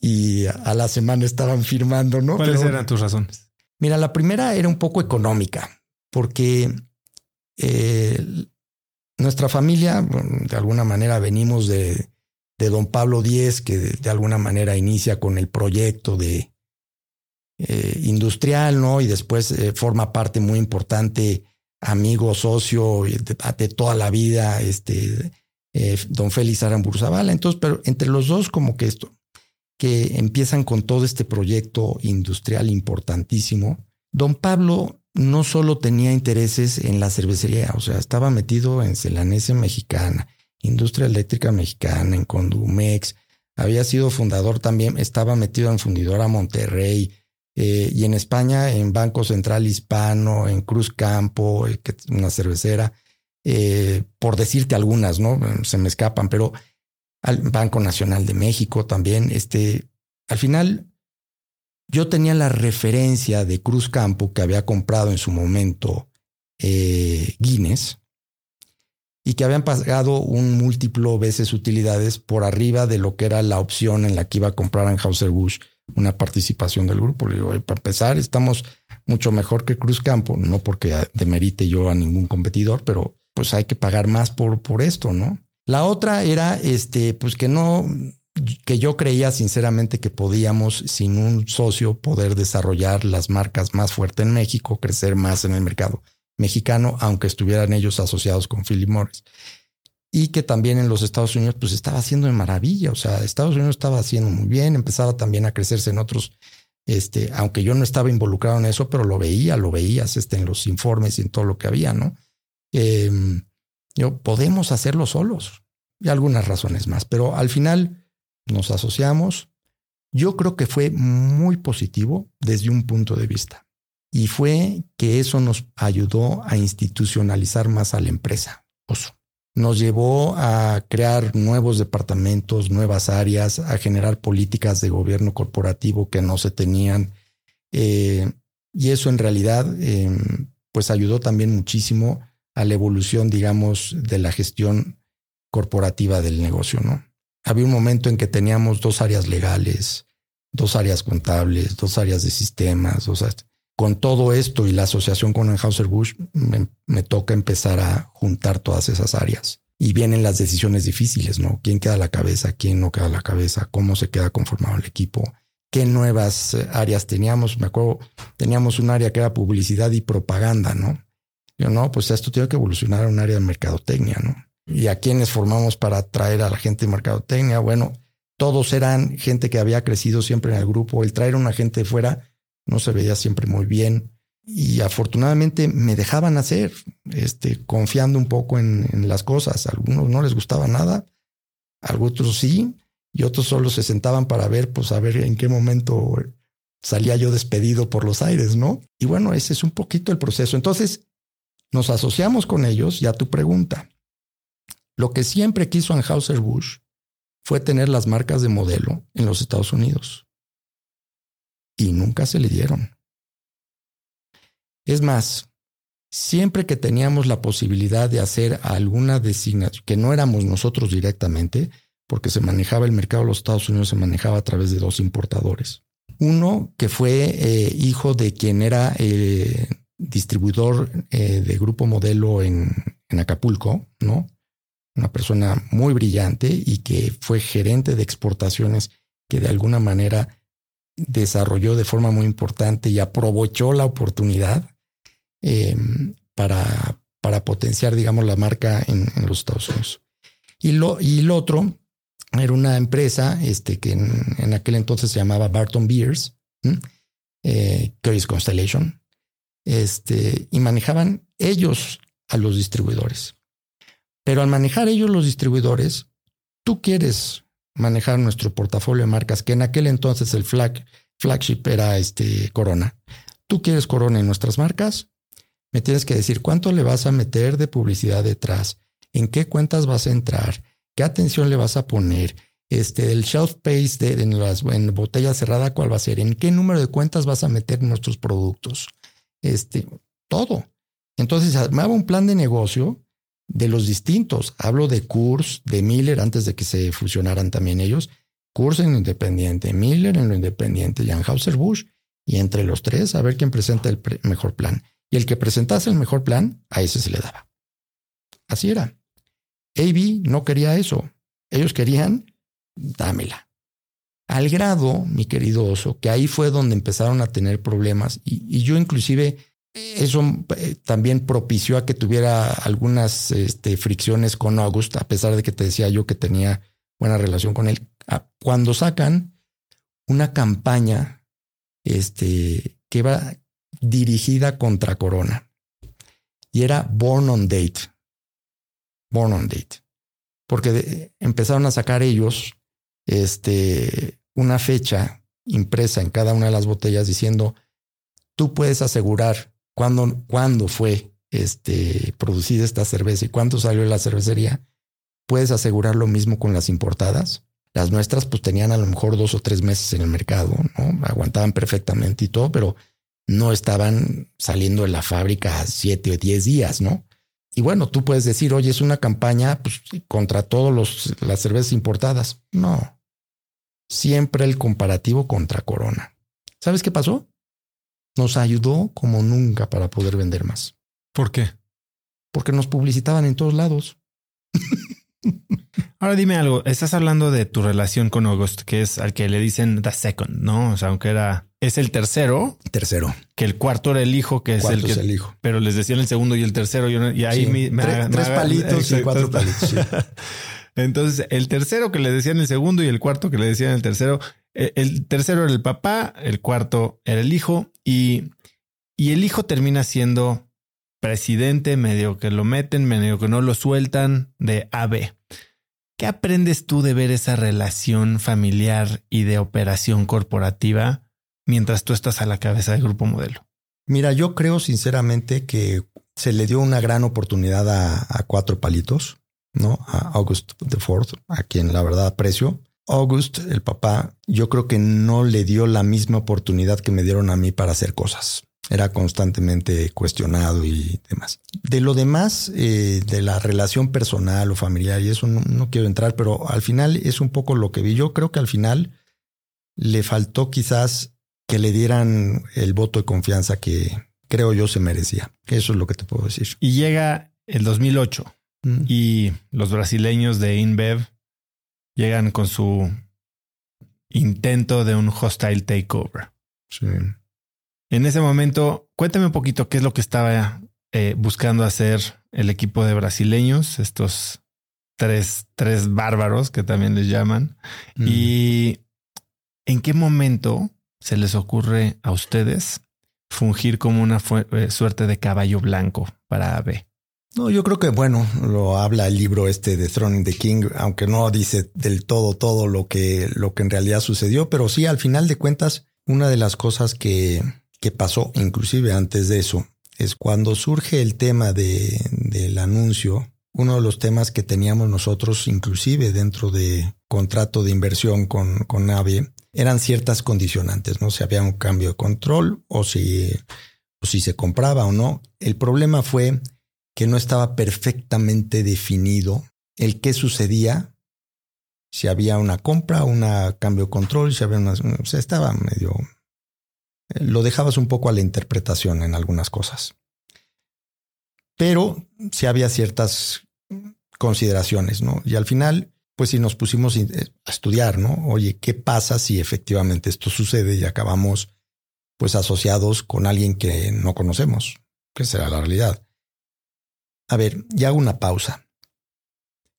y a la semana estaban firmando, ¿no? ¿Cuáles eran tus razones? Mira, la primera era un poco económica, porque eh, nuestra familia, de alguna manera, venimos de, don Pablo X, que de, alguna manera inicia con el proyecto de eh, industrial, ¿no? Y después eh, forma parte muy importante, amigo, socio de, toda la vida, este, don Félix Zavala. Entonces, pero entre los dos, como que esto, que empiezan con todo este proyecto industrial importantísimo, don Pablo no solo tenía intereses en la cervecería, o sea, estaba metido en Celanese Mexicana, Industria Eléctrica Mexicana, en Condumex, había sido fundador también, estaba metido en Fundidora Monterrey eh, y en España en Banco Central Hispano, en Cruz Campo, eh, una cervecera, eh, por decirte algunas, ¿no? Se me escapan, pero al Banco Nacional de México también. Este, al final, yo tenía la referencia de Cruz Campo que había comprado en su momento eh, Guinness y que habían pagado un múltiplo veces utilidades por arriba de lo que era la opción en la que iba a comprar Anheuser Busch una participación del grupo. Le digo, para empezar, estamos mucho mejor que Cruz Campo, no porque demerite yo a ningún competidor, pero pues hay que pagar más por, por esto, ¿no? La otra era este, pues que no, que yo creía sinceramente que podíamos, sin un socio, poder desarrollar las marcas más fuertes en México, crecer más en el mercado mexicano, aunque estuvieran ellos asociados con Philip Morris. Y que también en los Estados Unidos, pues estaba haciendo de maravilla. O sea, Estados Unidos estaba haciendo muy bien, empezaba también a crecerse en otros, este, aunque yo no estaba involucrado en eso, pero lo veía, lo veías este, en los informes y en todo lo que había, ¿no? Eh, yo, podemos hacerlo solos y algunas razones más, pero al final nos asociamos, Yo creo que fue muy positivo desde un punto de vista. Y fue que eso nos ayudó a institucionalizar más a la empresa. Nos llevó a crear nuevos departamentos, nuevas áreas, a generar políticas de gobierno corporativo que no se tenían. Eh, y eso en realidad, em, pues ayudó también muchísimo a la evolución, digamos, de la gestión corporativa del negocio, ¿no? Había un momento en que teníamos dos áreas legales, dos áreas contables, dos áreas de sistemas, o sea, con todo esto y la asociación con Anheuser-Busch, me, toca empezar a juntar todas esas áreas. Y vienen las decisiones difíciles, ¿no? ¿Quién queda a la cabeza? ¿Quién no queda a la cabeza? ¿Cómo se queda conformado el equipo? ¿Qué nuevas áreas teníamos? Me acuerdo, teníamos un área que era publicidad y propaganda, ¿no? Yo, no, pues esto tiene que evolucionar a un área de mercadotecnia, ¿no? ¿Y a quiénes formamos para atraer a la gente de mercadotecnia? Bueno, todos eran gente que había crecido siempre en el grupo. El traer a una gente de fuera no se veía siempre muy bien. Y afortunadamente me dejaban hacer, este, confiando un poco en, las cosas. A algunos no les gustaba nada, a otros sí, y otros solo se sentaban para ver, pues a ver en qué momento salía yo despedido por los aires, ¿no? Y bueno, ese es un poquito el proceso. Entonces, nos asociamos con ellos, ya tu pregunta. Lo que siempre quiso Anheuser-Busch fue tener las marcas de modelo en los Estados Unidos y nunca se le dieron. Es más, siempre que teníamos la posibilidad de hacer alguna designación, que no éramos nosotros directamente, porque se manejaba el mercado de los Estados Unidos, se manejaba a través de dos importadores. Uno que fue eh, hijo de quien era eh, distribuidor eh, de Grupo Modelo en, en Acapulco, ¿no? Una persona muy brillante y que fue gerente de exportaciones que de alguna manera desarrolló de forma muy importante y aprovechó la oportunidad em, para, para potenciar, digamos, la marca en, los Estados Unidos. Y lo, y otro era una empresa este, que en, aquel entonces se llamaba Barton Beers, eh, que es Constellation, este, y manejaban ellos a los distribuidores. Pero al manejar ellos los distribuidores, tú quieres manejar nuestro portafolio de marcas, que en aquel entonces el flag, flagship era este Corona. Tú quieres Corona en nuestras marcas, me tienes que decir cuánto le vas a meter de publicidad detrás, en qué cuentas vas a entrar, qué atención le vas a poner, este, el shelf space de, en, las, en botella cerrada, cuál va a ser, en qué número de cuentas vas a meter nuestros productos, este, todo. Entonces, armaba un plan de negocio de los distintos. Hablo de Kurs, de Miller, antes de que se fusionaran también ellos. Kurs en lo independiente, Miller en lo independiente y Anheuser-Busch. Y entre los tres, a ver quién presenta el mejor plan. Y el que presentase el mejor plan, a ese se le daba. Así era. AB no quería eso. Ellos querían, dámela. Al grado, mi querido oso, que ahí fue donde empezaron a tener problemas. Y, yo inclusive eso eh, también propició a que tuviera algunas este, fricciones con August, a pesar de que te decía yo que tenía buena relación con él. Ah, cuando sacan una campaña este, que va dirigida contra Corona y era Born on Date. Born on Date. Porque empezaron a sacar ellos este, una fecha impresa en cada una de las botellas diciendo, tú puedes asegurar cuándo, fue este, producida esta cerveza y cuánto salió de la cervecería, puedes asegurar lo mismo con las importadas. Las nuestras pues tenían a lo mejor dos o tres meses en el mercado, ¿no? Aguantaban perfectamente y todo, pero no estaban saliendo de la fábrica siete o diez días, ¿no? Y bueno, tú puedes decir, oye, es una campaña pues, contra todas las cervezas importadas. No, siempre el comparativo contra Corona. ¿Sabes qué pasó? nos ayudó como nunca para poder vender más. ¿Por qué? Porque nos publicitaban en todos lados. Ahora dime algo, estás hablando de tu relación con August, que es al que le dicen the second, ¿no? O sea, aunque era, es el tercero. Tercero. Que el cuarto era el hijo, que es el que, el hijo. Pero les decían el segundo y el tercero. Y, ahí me, tres, palitos y cuatro palitos. Entonces, el tercero que le decían el segundo y el cuarto que le decían el tercero, e, el tercero era el papá, el cuarto era el hijo y, y el hijo termina siendo presidente, medio que lo meten, medio que no lo sueltan de AB. ¿Qué aprendes tú de ver esa relación familiar y de operación corporativa mientras tú estás a la cabeza del grupo modelo? Mira, yo creo sinceramente que se le dio una gran oportunidad a, cuatro palitos, ¿no? A August Ford, a quien la verdad aprecio. August, el papá, yo creo que no le dio la misma oportunidad que me dieron a mí para hacer cosas. Era constantemente cuestionado y demás. De lo demás, eh, de la relación personal o familiar, y eso no, quiero entrar, pero al final es un poco lo que vi. Yo creo que al final le faltó quizás que le dieran el voto de confianza que creo yo se merecía. Eso es lo que te puedo decir. Y llega el 2008 mm. y los brasileños de InBev llegan con su intento de un hostile takeover. Sí. En ese momento, cuéntame un poquito qué es lo que estaba eh, buscando hacer el equipo de brasileños, estos tres, tres bárbaros que también les llaman. Mm. Y en qué momento se les ocurre a ustedes fungir como una eh, suerte de caballo blanco para AB? No, yo creo que bueno, lo habla el libro este de Throne the King, aunque no dice del todo todo lo que, lo que en realidad sucedió, pero sí, al final de cuentas, una de las cosas que, que pasó, inclusive antes de eso, es cuando surge el tema de, del anuncio, uno de los temas que teníamos nosotros, inclusive dentro de contrato de inversión con, con AVE, eran ciertas condicionantes, ¿no? Si había un cambio de control o si, o si se compraba o no. El problema fue que no estaba perfectamente definido el qué sucedía si había una compra, un cambio de control, si había una... O sea, estaba medio... Lo dejabas un poco a la interpretación en algunas cosas. Pero sí había ciertas consideraciones, ¿no? Y al final, pues si nos pusimos a estudiar, ¿no? Oye, ¿qué pasa si efectivamente esto sucede y acabamos pues asociados con alguien que no conocemos? Que será la realidad. A ver, ya hago una pausa.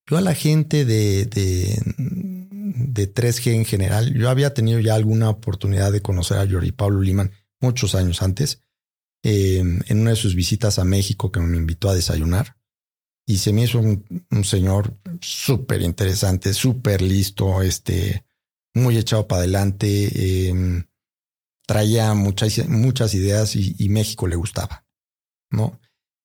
Yo a la gente de, de, de 3G en general, yo había tenido ya alguna oportunidad de conocer a Jordi Pablo Liman muchos años antes, eh, en una de sus visitas a México que me invitó a desayunar. Y se me hizo un, señor súper interesante, súper listo, este, muy echado para adelante, em, traía muchas, muchas ideas y, y México le gustaba, ¿no?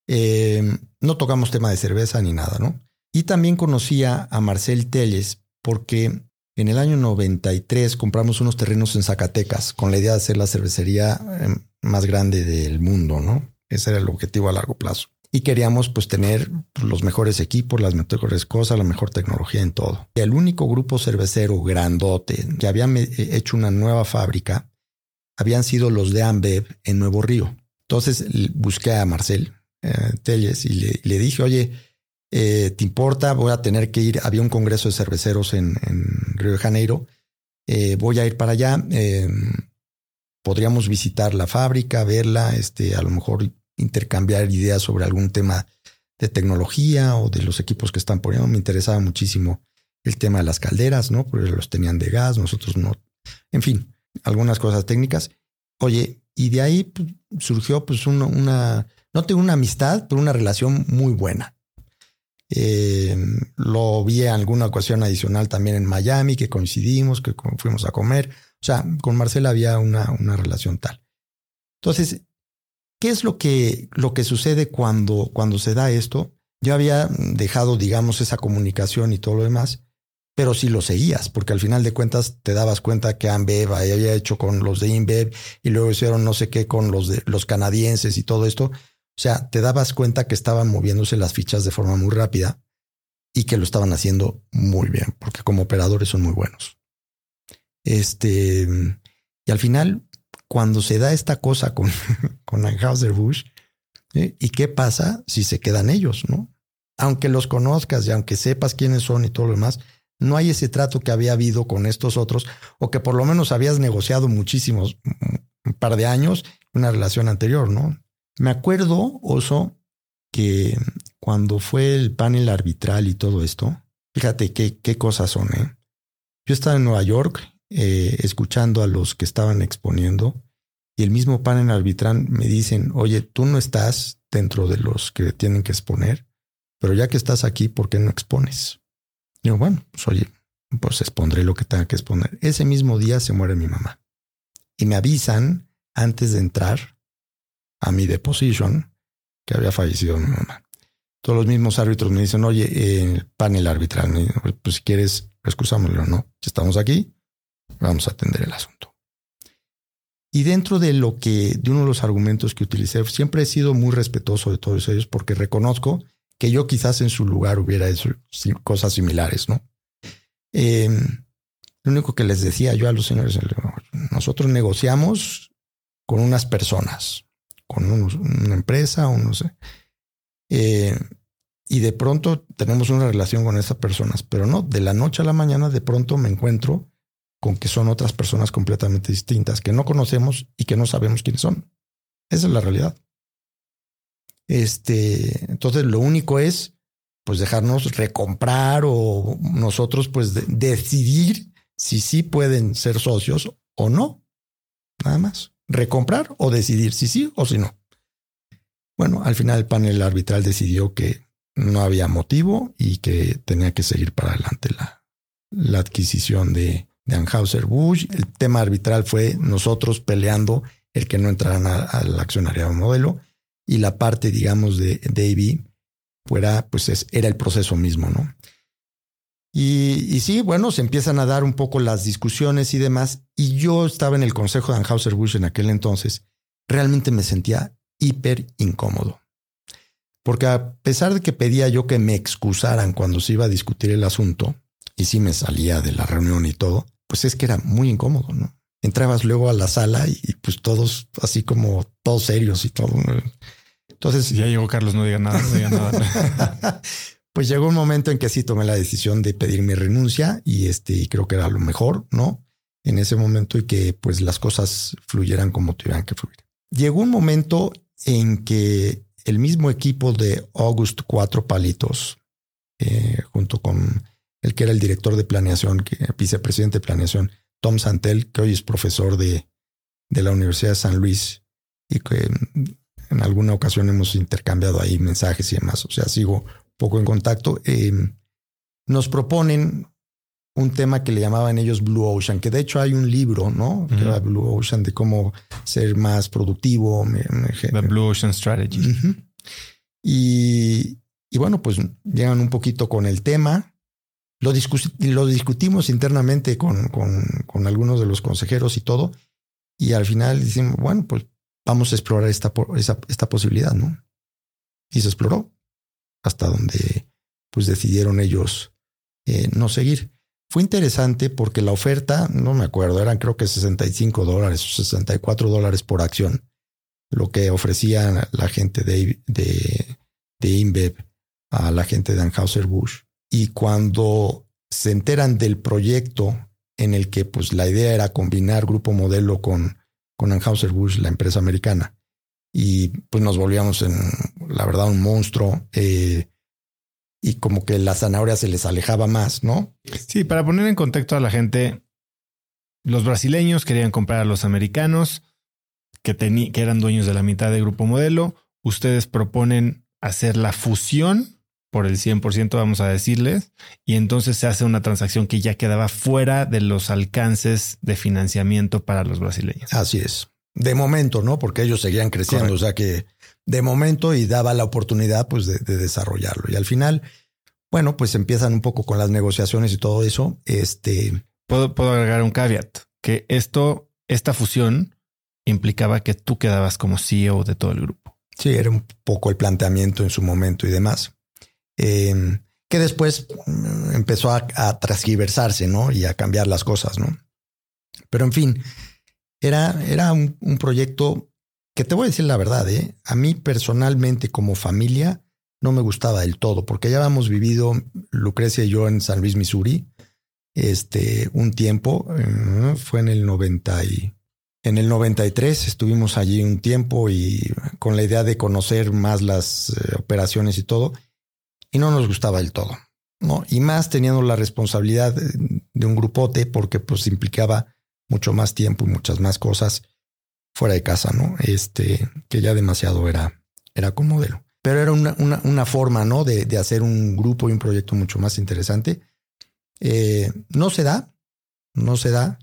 Eh, no tocamos tema de cerveza ni nada, ¿no? Y también conocía a Marcel Telles porque en el año 93 compramos unos terrenos en Zacatecas con la idea de hacer la cervecería em, más grande del mundo, ¿no? Ese era el objetivo a largo plazo. Y queríamos pues tener los mejores equipos, las mejores cosas, la mejor tecnología en todo. Y el único grupo cervecero grandote que había hecho una nueva fábrica habían sido los de Ambev en Nuevo Río. Entonces busqué a Marcel, eh, Telles y le, dije, oye, eh, ¿te importa? Voy a tener que ir. Había un congreso de cerveceros en, Río de Janeiro. Eh, voy a ir para allá. podríamos visitar la fábrica, verla, este, a lo mejor intercambiar ideas sobre algún tema de tecnología o de los equipos que están poniendo. Me interesaba muchísimo el tema de las calderas, ¿no? Porque los tenían de gas, nosotros no. En fin, algunas cosas técnicas. Oye, y de ahí pues, surgió pues una, no tengo una amistad, pero una relación muy buena. Eh, lo vi en alguna ocasión adicional también en Miami, que coincidimos, que fuimos a comer. O sea, con Marcela había una, una relación tal. Entonces, ¿qué es lo que, lo que sucede cuando, cuando se da esto? Yo había dejado, digamos, esa comunicación y todo lo demás, pero sí lo seguías, porque al final de cuentas te dabas cuenta que Ambev había hecho con los de InBev y luego hicieron no sé qué con los de los canadienses y todo esto. O sea, te dabas cuenta que estaban moviéndose las fichas de forma muy rápida y que lo estaban haciendo muy bien, porque como operadores son muy buenos. Este, y al final, cuando se da esta cosa con, con Anheuser-Busch, ¿eh? ¿y qué pasa si se quedan ellos, no? Aunque los conozcas y aunque sepas quiénes son y todo lo demás, no hay ese trato que había habido con estos otros, o que por lo menos habías negociado muchísimos, un par de años, una relación anterior, ¿no? Me acuerdo, Oso, que cuando fue el panel arbitral y todo esto, fíjate qué, qué cosas son, ¿eh? Yo estaba en Nueva York eh, escuchando a los que estaban exponiendo y el mismo panel arbitral me dicen, oye, tú no estás dentro de los que tienen que exponer, pero ya que estás aquí, ¿por qué no expones? Digo, bueno, pues oye, pues expondré lo que tenga que exponer. Ese mismo día se muere mi mamá y me avisan antes de entrar a mi deposition que había fallecido mi mamá. Todos los mismos árbitros me dicen, oye, eh, panel arbitral, pues si quieres, excusámoslo, no. Si estamos aquí, vamos a atender el asunto. Y dentro de lo que, de uno de los argumentos que utilicé, siempre he sido muy respetuoso de todos ellos porque reconozco que yo quizás en su lugar hubiera hecho cosas similares, ¿no? Eh, lo único que les decía yo a los señores, nosotros negociamos con unas personas, con una empresa o no sé. Eh, y de pronto tenemos una relación con esas personas, pero no, de la noche a la mañana de pronto me encuentro con que son otras personas completamente distintas, que no conocemos y que no sabemos quiénes son. Esa es la realidad. Este, entonces lo único es pues dejarnos recomprar o nosotros pues decidir si sí pueden ser socios o no. Nada más. Recomprar o decidir si sí o si no. Bueno, al final el panel arbitral decidió que no había motivo y que tenía que seguir para adelante la, la adquisición de, de Anheuser-Busch. El tema arbitral fue nosotros peleando el que no entraran al accionariado modelo y la parte, digamos, de Davy fuera, pues era el proceso mismo, ¿no? Y, sí, bueno, se empiezan a dar un poco las discusiones y demás. Y yo estaba en el consejo de Anheuser-Busch en aquel entonces. Realmente me sentía hiper incómodo. Porque a pesar de que pedía yo que me excusaran cuando se iba a discutir el asunto, y sí me salía de la reunión y todo, pues es que era muy incómodo, ¿no? Entrabas luego a la sala y, pues todos así como todos serios y todo. Entonces... Ya llegó Carlos, no diga nada, no diga nada. pues llegó un momento en que sí tomé la decisión de pedir mi renuncia y este creo que era lo mejor, ¿no? En ese momento y que pues las cosas fluyeran como tuvieran que fluir. Llegó un momento en que el mismo equipo de August Cuatro Palitos, eh, junto con el que era el director de planeación, vicepresidente de planeación, Tom Santel, que hoy es profesor de, de la Universidad de San Luis y que en alguna ocasión hemos intercambiado ahí mensajes y demás. O sea, sigo poco en contacto, eh, nos proponen un tema que le llamaban ellos Blue Ocean, que de hecho hay un libro, ¿no? Que era Blue Ocean de cómo ser más productivo. The Blue Ocean Strategy. y, y, bueno, pues llegan un poquito con el tema. Lo, lo discutimos internamente con, con, con, algunos de los consejeros y todo. Y al final decimos, bueno, pues vamos a explorar esta, esta, esta posibilidad, ¿no? Y se exploró hasta donde pues decidieron ellos eh, no seguir. Fue interesante porque la oferta, no me acuerdo, eran creo que 65 dólares o 64 dólares por acción, lo que ofrecía la gente de, de, de InBev a la gente de Anheuser-Busch. Y cuando se enteran del proyecto en el que pues la idea era combinar grupo modelo con, con Anheuser-Busch, la empresa americana, y pues nos volvíamos en, la verdad, un monstruo. Eh, y como que la zanahoria se les alejaba más, ¿no? Sí, para poner en contexto a la gente, los brasileños querían comprar a los americanos que, que eran dueños de la mitad de Grupo Modelo. Ustedes proponen hacer la fusión por el 100%, vamos a decirles, y entonces se hace una transacción que ya quedaba fuera de los alcances de financiamiento para los brasileños. Así es de momento, ¿no? Porque ellos seguían creciendo, o sea que de momento y daba la oportunidad pues de, desarrollarlo. Y al final, bueno, pues empiezan un poco con las negociaciones y todo eso. Este puedo, puedo agregar un caveat que esto, esta fusión implicaba que tú quedabas como CEO de todo el grupo. Sí, era un poco el planteamiento en su momento y demás. Em, que después mm, empezó a, a transgiversarse, ¿no? Y a cambiar las cosas, ¿no? Pero en fin, era, era un, proyecto que te voy a decir la verdad, ¿eh? a mí personalmente como familia no me gustaba del todo, porque ya habíamos vivido Lucrecia y yo en San Luis, Missouri, este, un tiempo, eh, fue en el 90 y, en el 93 estuvimos allí un tiempo y con la idea de conocer más las eh, operaciones y todo, y no nos gustaba del todo. ¿no? Y más teniendo la responsabilidad de un grupote, porque pues implicaba mucho más tiempo y muchas más cosas fuera de casa, ¿no? Este, que ya demasiado era, era con modelo. Pero era una, una, una forma, ¿no? De, de, hacer un grupo y un proyecto mucho más interesante. Eh, no se da, no se da.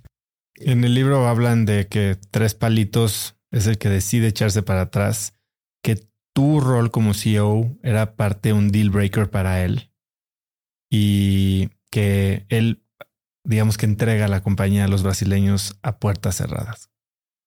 En el libro hablan de que tres palitos es el que decide echarse para atrás, que tu rol como CEO era parte de un deal breaker para él y que él, digamos que entrega la compañía a los brasileños a puertas cerradas.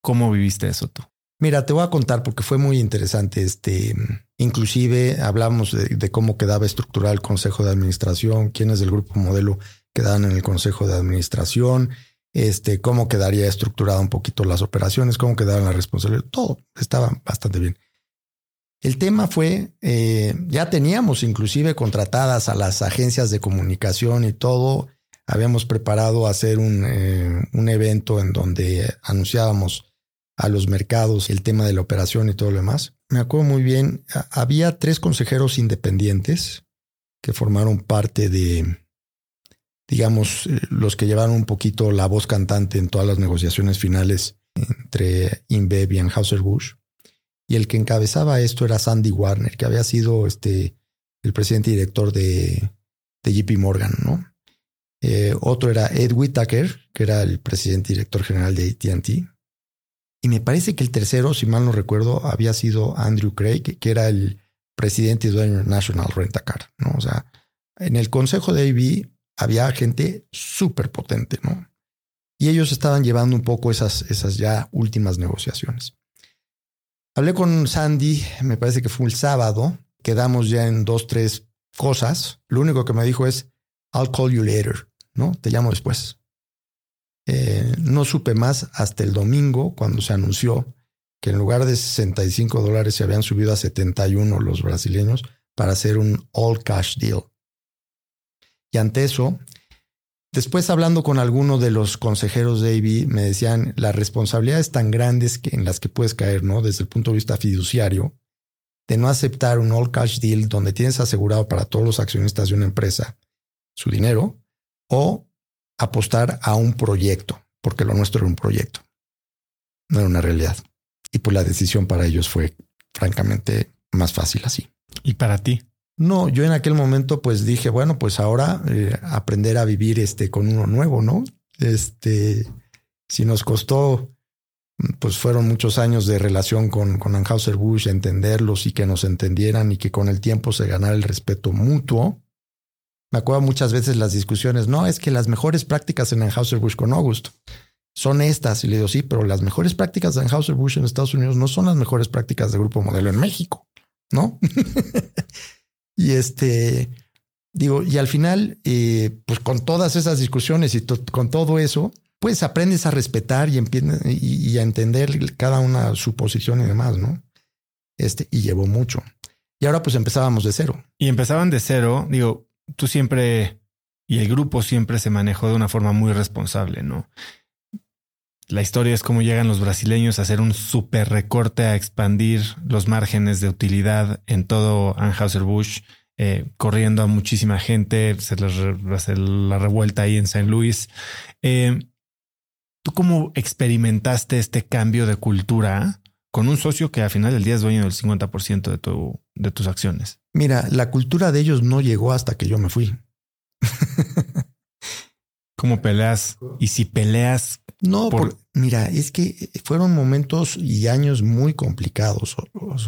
¿Cómo viviste eso tú? Mira, te voy a contar porque fue muy interesante. Este, inclusive hablamos de, cómo quedaba estructurado el consejo de administración, quiénes del grupo modelo quedaban en el consejo de administración, este, cómo quedaría estructurado un poquito las operaciones, cómo quedaban las responsabilidades, todo estaba bastante bien. El tema fue, eh, ya teníamos inclusive contratadas a las agencias de comunicación y todo. Habíamos preparado hacer un, eh, un evento en donde anunciábamos a los mercados el tema de la operación y todo lo demás. Me acuerdo muy bien, había tres consejeros independientes que formaron parte de, digamos, eh, los que llevaron un poquito la voz cantante en todas las negociaciones finales entre InBev y Anheuser-Busch. Y el que encabezaba esto era Sandy Warner, que había sido este, el presidente y director de, de JP Morgan, ¿no? Eh, otro era Ed Whittaker, que era el presidente y director general de ATT. Y me parece que el tercero, si mal no recuerdo, había sido Andrew Craig, que era el presidente y dueño de National Rent a Car, ¿no? O sea, en el consejo de AB había gente súper potente, ¿no? Y ellos estaban llevando un poco esas, esas ya últimas negociaciones. Hablé con Sandy, me parece que fue el sábado, quedamos ya en dos, tres cosas. Lo único que me dijo es, I'll call you later, ¿no? Te llamo después. Eh, no supe más hasta el domingo cuando se anunció que en lugar de 65 dólares se habían subido a 71 los brasileños para hacer un all cash deal. Y ante eso, después hablando con alguno de los consejeros de AB, me decían las responsabilidades tan grandes que, en las que puedes caer, ¿no? Desde el punto de vista fiduciario, de no aceptar un all cash deal donde tienes asegurado para todos los accionistas de una empresa su dinero o apostar a un proyecto, porque lo nuestro era un proyecto, no era una realidad. Y pues la decisión para ellos fue francamente más fácil así. ¿Y para ti? No, yo en aquel momento pues dije, bueno, pues ahora eh, aprender a vivir este con uno nuevo, ¿no? Este, si nos costó, pues fueron muchos años de relación con, con Anheuser Busch, entenderlos y que nos entendieran y que con el tiempo se ganara el respeto mutuo. Me acuerdo muchas veces las discusiones, no, es que las mejores prácticas en Anheuser Busch con August son estas. Y le digo, sí, pero las mejores prácticas de Anheuser Busch en Estados Unidos no son las mejores prácticas de Grupo Modelo en México, ¿no? Y este, digo, y al final, eh, pues con todas esas discusiones y con todo eso, pues aprendes a respetar y, y, y, a entender cada una su posición y demás, ¿no? Este, y llevó mucho. Y ahora pues empezábamos de cero. Y empezaban de cero, digo, tú siempre y el grupo siempre se manejó de una forma muy responsable, ¿no? La historia es cómo llegan los brasileños a hacer un super recorte, a expandir los márgenes de utilidad en todo Anheuser-Busch, eh, corriendo a muchísima gente, se hace la revuelta ahí en San Luis. Eh, ¿Tú cómo experimentaste este cambio de cultura con un socio que al final del día es dueño del 50% de, tu, de tus acciones? Mira, la cultura de ellos no llegó hasta que yo me fui. ¿Cómo peleas? Y si peleas, no, mira, es que fueron momentos y años muy complicados,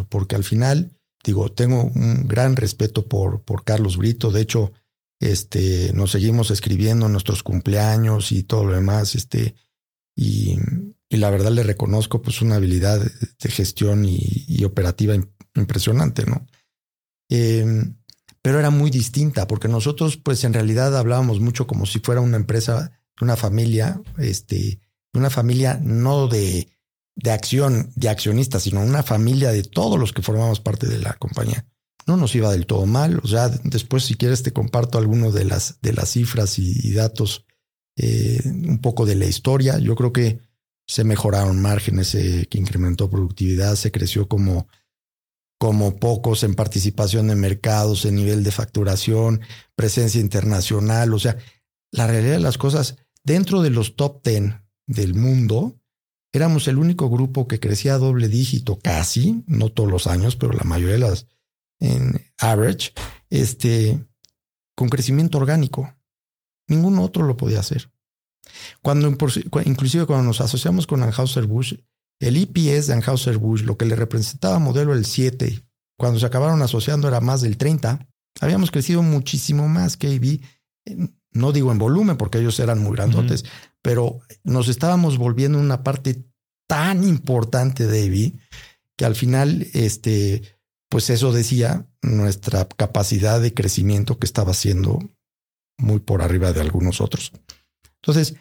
porque al final, digo, tengo un gran respeto por, por Carlos Brito. De hecho, este, nos seguimos escribiendo nuestros cumpleaños y todo lo demás. Este, y, la verdad le reconozco pues una habilidad de gestión y, operativa impresionante, ¿no? Em, pero era muy distinta porque nosotros pues en realidad hablábamos mucho como si fuera una empresa, una familia, este, una familia no de, de acción, de accionistas, sino una familia de todos los que formamos parte de la compañía. No nos iba del todo mal. O sea, después, si quieres, te comparto algunos de las, de las cifras y, datos, eh, un poco de la historia. Yo creo que se mejoraron márgenes, se incrementó productividad, se creció como, como pocos en participación en mercados, en nivel de facturación, presencia internacional. O sea, la realidad de las cosas, dentro de los top 10 del mundo, éramos el único grupo que crecía a doble dígito casi, no todos los años, pero la mayoría de las en average, este, con crecimiento orgánico. Ningún otro lo podía hacer. Cuando, inclusive cuando nos asociamos con Anheuser-Busch, el EPS de Anheuser-Busch, lo que le representaba modelo el 7, cuando se acabaron asociando era más del 30, habíamos crecido muchísimo más que AB. No digo en volumen porque ellos eran muy grandotes, pero nos estábamos volviendo una parte tan importante de AB que al final, este, pues eso decía nuestra capacidad de crecimiento que estaba siendo muy por arriba de algunos otros. Entonces,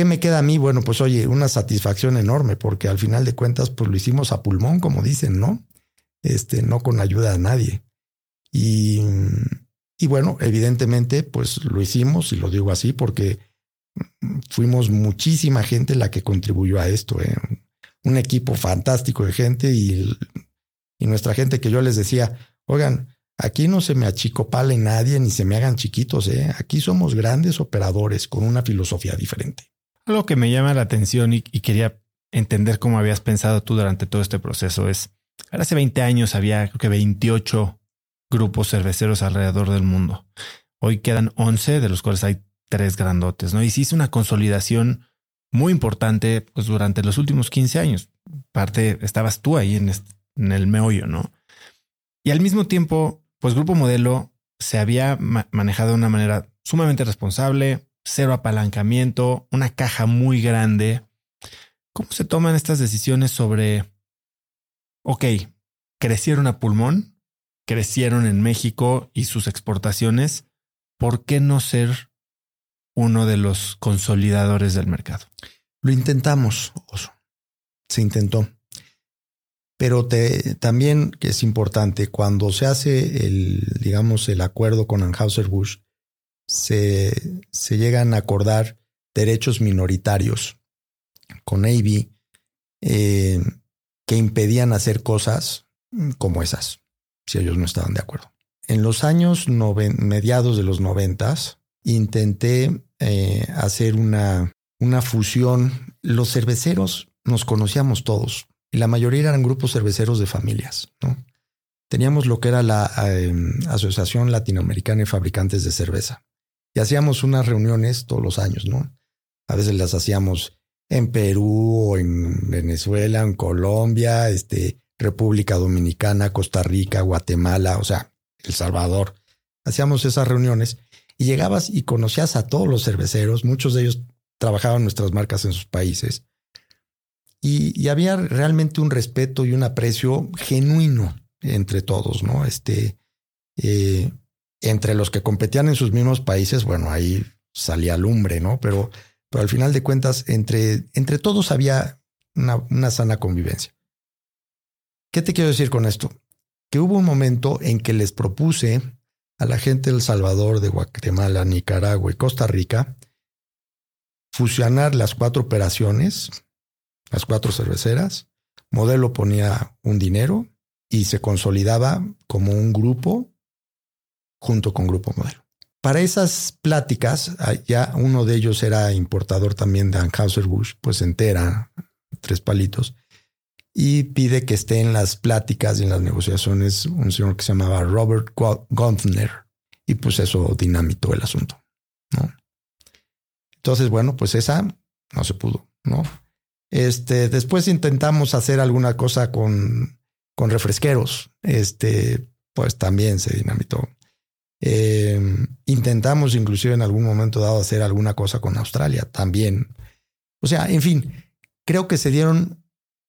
¿qué me queda a mí? Bueno, pues oye, una satisfacción enorme porque al final de cuentas, pues lo hicimos a pulmón, como dicen, ¿no? Este, no con ayuda de nadie. Y, y bueno, evidentemente, pues lo hicimos y lo digo así porque fuimos muchísima gente la que contribuyó a esto. ¿eh? Un equipo fantástico de gente y, y nuestra gente que yo les decía, oigan, Aquí no se me achicopale nadie ni se me hagan chiquitos, ¿eh? Aquí somos grandes operadores con una filosofía diferente. Algo que me llama la atención y, quería entender cómo habías pensado tú durante todo este proceso es, hace 20 años había creo que 28 grupos cerveceros alrededor del mundo. Hoy quedan 11, de los cuales hay tres grandotes, ¿no? Y sí es una consolidación muy importante pues, durante los últimos 15 años. Parte, estabas tú ahí en, en el meollo, ¿no? Y al mismo tiempo, pues Grupo Modelo se había manejado de una manera sumamente responsable, cero apalancamiento, una caja muy grande. ¿Cómo se toman estas decisiones sobre, ok, crecieron a pulmón, crecieron en México y sus exportaciones, ¿por qué no ser uno de los consolidadores del mercado? Lo intentamos, Oso. Se intentó. Pero te, también que es importante, cuando se hace el, digamos, el acuerdo con Anheuser-Busch, se, se llegan a acordar derechos minoritarios con AB eh, que impedían hacer cosas como esas, si ellos no estaban de acuerdo. En los años mediados de los noventas, intenté eh, hacer una, una fusión. Los cerveceros nos conocíamos todos y la mayoría eran grupos cerveceros de familias. Teníamos lo que era la em, Asociación Latinoamericana de Fabricantes de Cerveza y hacíamos unas reuniones todos los años, ¿no? A veces las hacíamos en Perú o en Venezuela, en Colombia, este, República Dominicana, Costa Rica, Guatemala, o sea, El Salvador. Hacíamos esas reuniones y llegabas y conocías a todos los cerveceros, muchos de ellos trabajaban nuestras marcas en sus países y, había realmente un respeto y un aprecio genuino entre todos, ¿no? Este, eh, entre los que competían en sus mismos países, bueno, ahí salía lumbre, ¿no? Pero, pero al final de cuentas, entre, entre todos había una, una sana convivencia. ¿Qué te quiero decir con esto? Que hubo un momento en que les propuse a la gente de Salvador, de Guatemala, Nicaragua y Costa Rica fusionar las cuatro operaciones las cuatro cerveceras. Modelo ponía un dinero y se consolidaba como un grupo junto con Grupo Modelo. Para esas pláticas, ah, ya uno de ellos era importador también de Anheuser-Busch, pues entera, tres palitos, y pide que esté en las pláticas y en las negociaciones un señor que se llamaba Robert Gunther, y pues eso dinamitó el asunto. Entonces, bueno, pues esa no se pudo, ¿no? Este, después intentamos hacer alguna cosa con, con refresqueros. Este, pues también se dinamitó. Em, intentamos inclusive en algún momento dado hacer alguna cosa con Australia también. O sea, en fin, creo que se dieron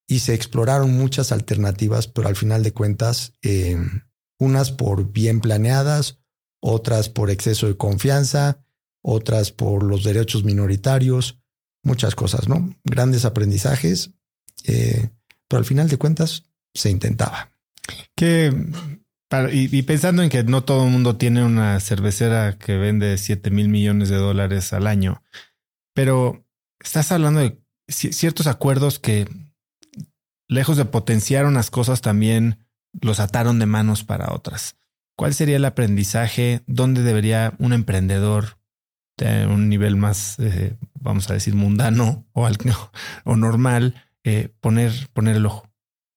y se exploraron muchas alternativas, pero al final de cuentas, em, unas por bien planeadas, otras por exceso de confianza, otras por los derechos minoritarios, muchas cosas, ¿no? Grandes aprendizajes, eh, pero al final de cuentas se intentaba. Que, y, pensando en que no todo mundo tiene una cervecera que vende 7 mil millones de dólares al año, pero estás hablando de ciertos acuerdos que, lejos de potenciar unas cosas, también los ataron de manos para otras. ¿Cuál sería el aprendizaje? ¿Dónde debería un emprendedor de un nivel más, eh, vamos a decir, mundano o, o normal, eh, poner, poner el ojo.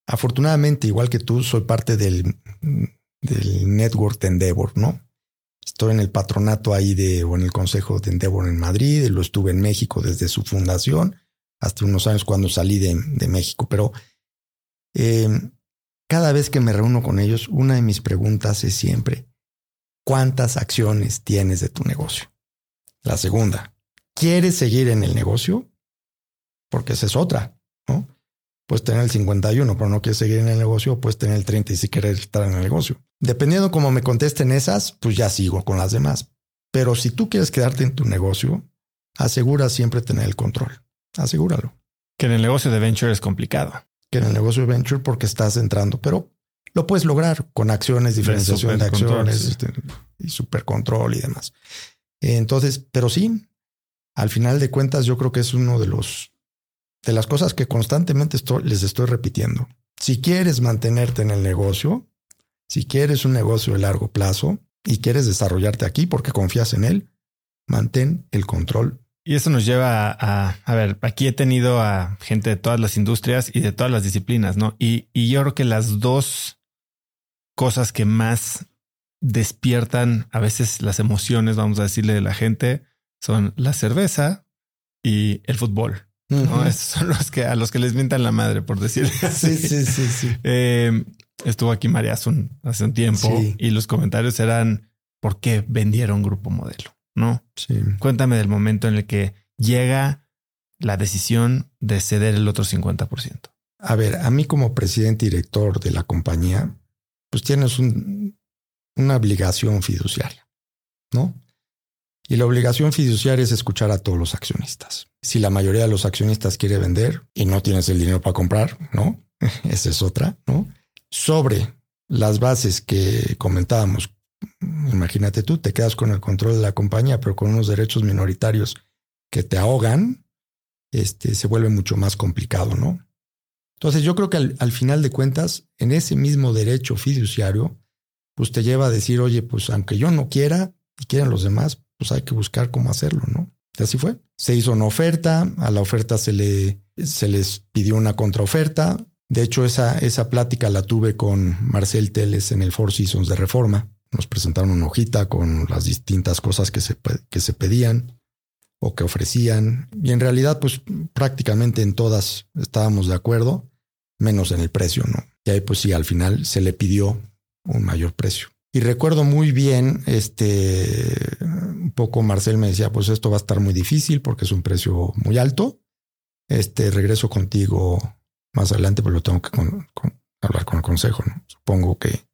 Afortunadamente, igual que tú, soy parte del, del Network Endeavor, ¿no? Estoy en el patronato ahí de, o en el consejo de Endeavor en Madrid, lo estuve en México desde su fundación hasta unos años cuando salí de, México. Pero eh, cada vez que me reúno con ellos, una de mis preguntas es siempre, ¿cuántas acciones tienes de tu negocio? La segunda, ¿quieres seguir en el negocio? Porque esa es otra, ¿no? Puedes tener el 51, pero no quieres seguir en el negocio, puedes tener el 30 y si quieres estar en el negocio. Dependiendo cómo me contesten esas, pues ya sigo con las demás. Pero si tú quieres quedarte en tu negocio, asegura siempre tener el control. Asegúralo. Que en el negocio de venture es complicado. Que en el negocio de venture porque estás entrando, pero lo puedes lograr con acciones, diferenciación de acciones este, y supercontrol y demás. Entonces, pero sí, al final de cuentas, yo creo que es uno de los de las cosas que constantemente les estoy repitiendo. Si quieres mantenerte en el negocio, si quieres un negocio de largo plazo y quieres desarrollarte aquí porque confías en él, mantén el control. Y eso nos lleva a, a, ver, aquí he tenido a gente de todas las industrias y de todas las disciplinas, ¿no? Y, y yo creo que las dos cosas que más despiertan a veces las emociones, vamos a decirle, de la gente, son la cerveza y el fútbol. ¿No? Esos son los que a los que les mientan la madre, por decir así. Sí, sí, sí, eh, estuvo aquí María hace un, tiempo y los comentarios eran ¿por qué vendieron Grupo Modelo? ¿No? Sí. Cuéntame del momento en el que llega la decisión de ceder el otro 50%. A ver, a mí como presidente y director de la compañía, pues tienes una obligación fiduciaria, ¿no? Y la obligación fiduciaria es escuchar a todos los accionistas. Si la mayoría de los accionistas quiere vender y no tienes el dinero para comprar, ¿no? Esa es otra, ¿no? Sobre las bases que comentábamos, imagínate tú, te quedas con el control de la compañía, pero con unos derechos minoritarios que te ahogan, este, se vuelve mucho más complicado, ¿no? Entonces yo creo que al, al final de cuentas, en ese mismo derecho fiduciario, pues te lleva a decir, oye, pues aunque yo no quiera y quieran los demás, pues hay que buscar cómo hacerlo, ¿no? Y así fue. Se hizo una oferta, a la oferta se, le, se les pidió una contraoferta. De hecho, esa, esa plática la tuve con Marcel Teles en el Four Seasons de Reforma. Nos presentaron una hojita con las distintas cosas que se, que se pedían o que ofrecían. Y en realidad, pues prácticamente en todas estábamos de acuerdo, menos en el precio, ¿no? Y ahí, pues sí, al final se le pidió un mayor precio. Y recuerdo muy bien, este, un poco Marcel me decía, pues esto va a estar muy difícil porque es un precio muy alto. Este, regreso contigo más adelante, pero lo tengo que hablar con el consejo, ¿no? Supongo que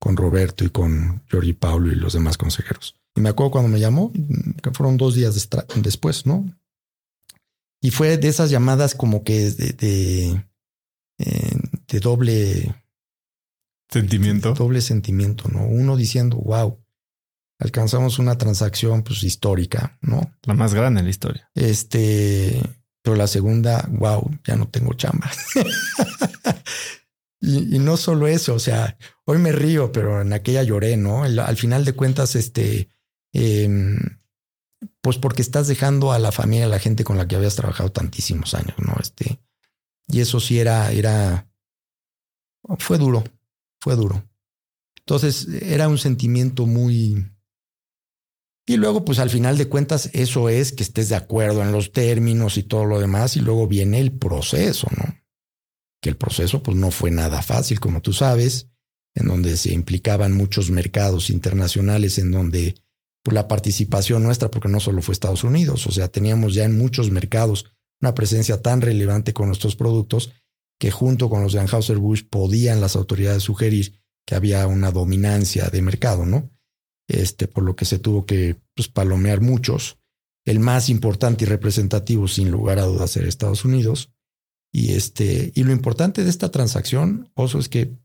con Roberto y con Giorgi Paulo y los demás consejeros. Y me acuerdo cuando me llamó, que fueron dos días después, ¿no? Y fue de esas llamadas como que de, de, eh, de doble Sentimiento. Doble sentimiento, ¿no? Uno diciendo, wow, alcanzamos una transacción pues histórica, ¿no? La más grande en la historia. Este, pero la segunda, wow, ya no tengo chamba. y, no solo eso, o sea, hoy me río, pero en aquella lloré, ¿no? al final de cuentas, este, em, pues porque estás dejando a la familia, a la gente con la que habías trabajado tantísimos años, ¿no? Este, y eso sí era, era, fue duro, fue duro. Entonces era un sentimiento muy... Y luego, pues al final de cuentas, eso es que estés de acuerdo en los términos y todo lo demás, y luego viene el proceso, ¿no? Que el proceso, pues no fue nada fácil, como tú sabes, en donde se implicaban muchos mercados internacionales, en donde pues, la participación nuestra, porque no solo fue Estados Unidos, o sea, teníamos ya en muchos mercados una presencia tan relevante con nuestros productos que junto con los de Anheuser-Busch podían las autoridades sugerir que había una dominancia de mercado, ¿no? Este, por lo que se tuvo que pues, palomear muchos. El más importante y representativo, sin lugar a dudas, era Estados Unidos. Y, este, y lo importante de esta transacción, Oso, es que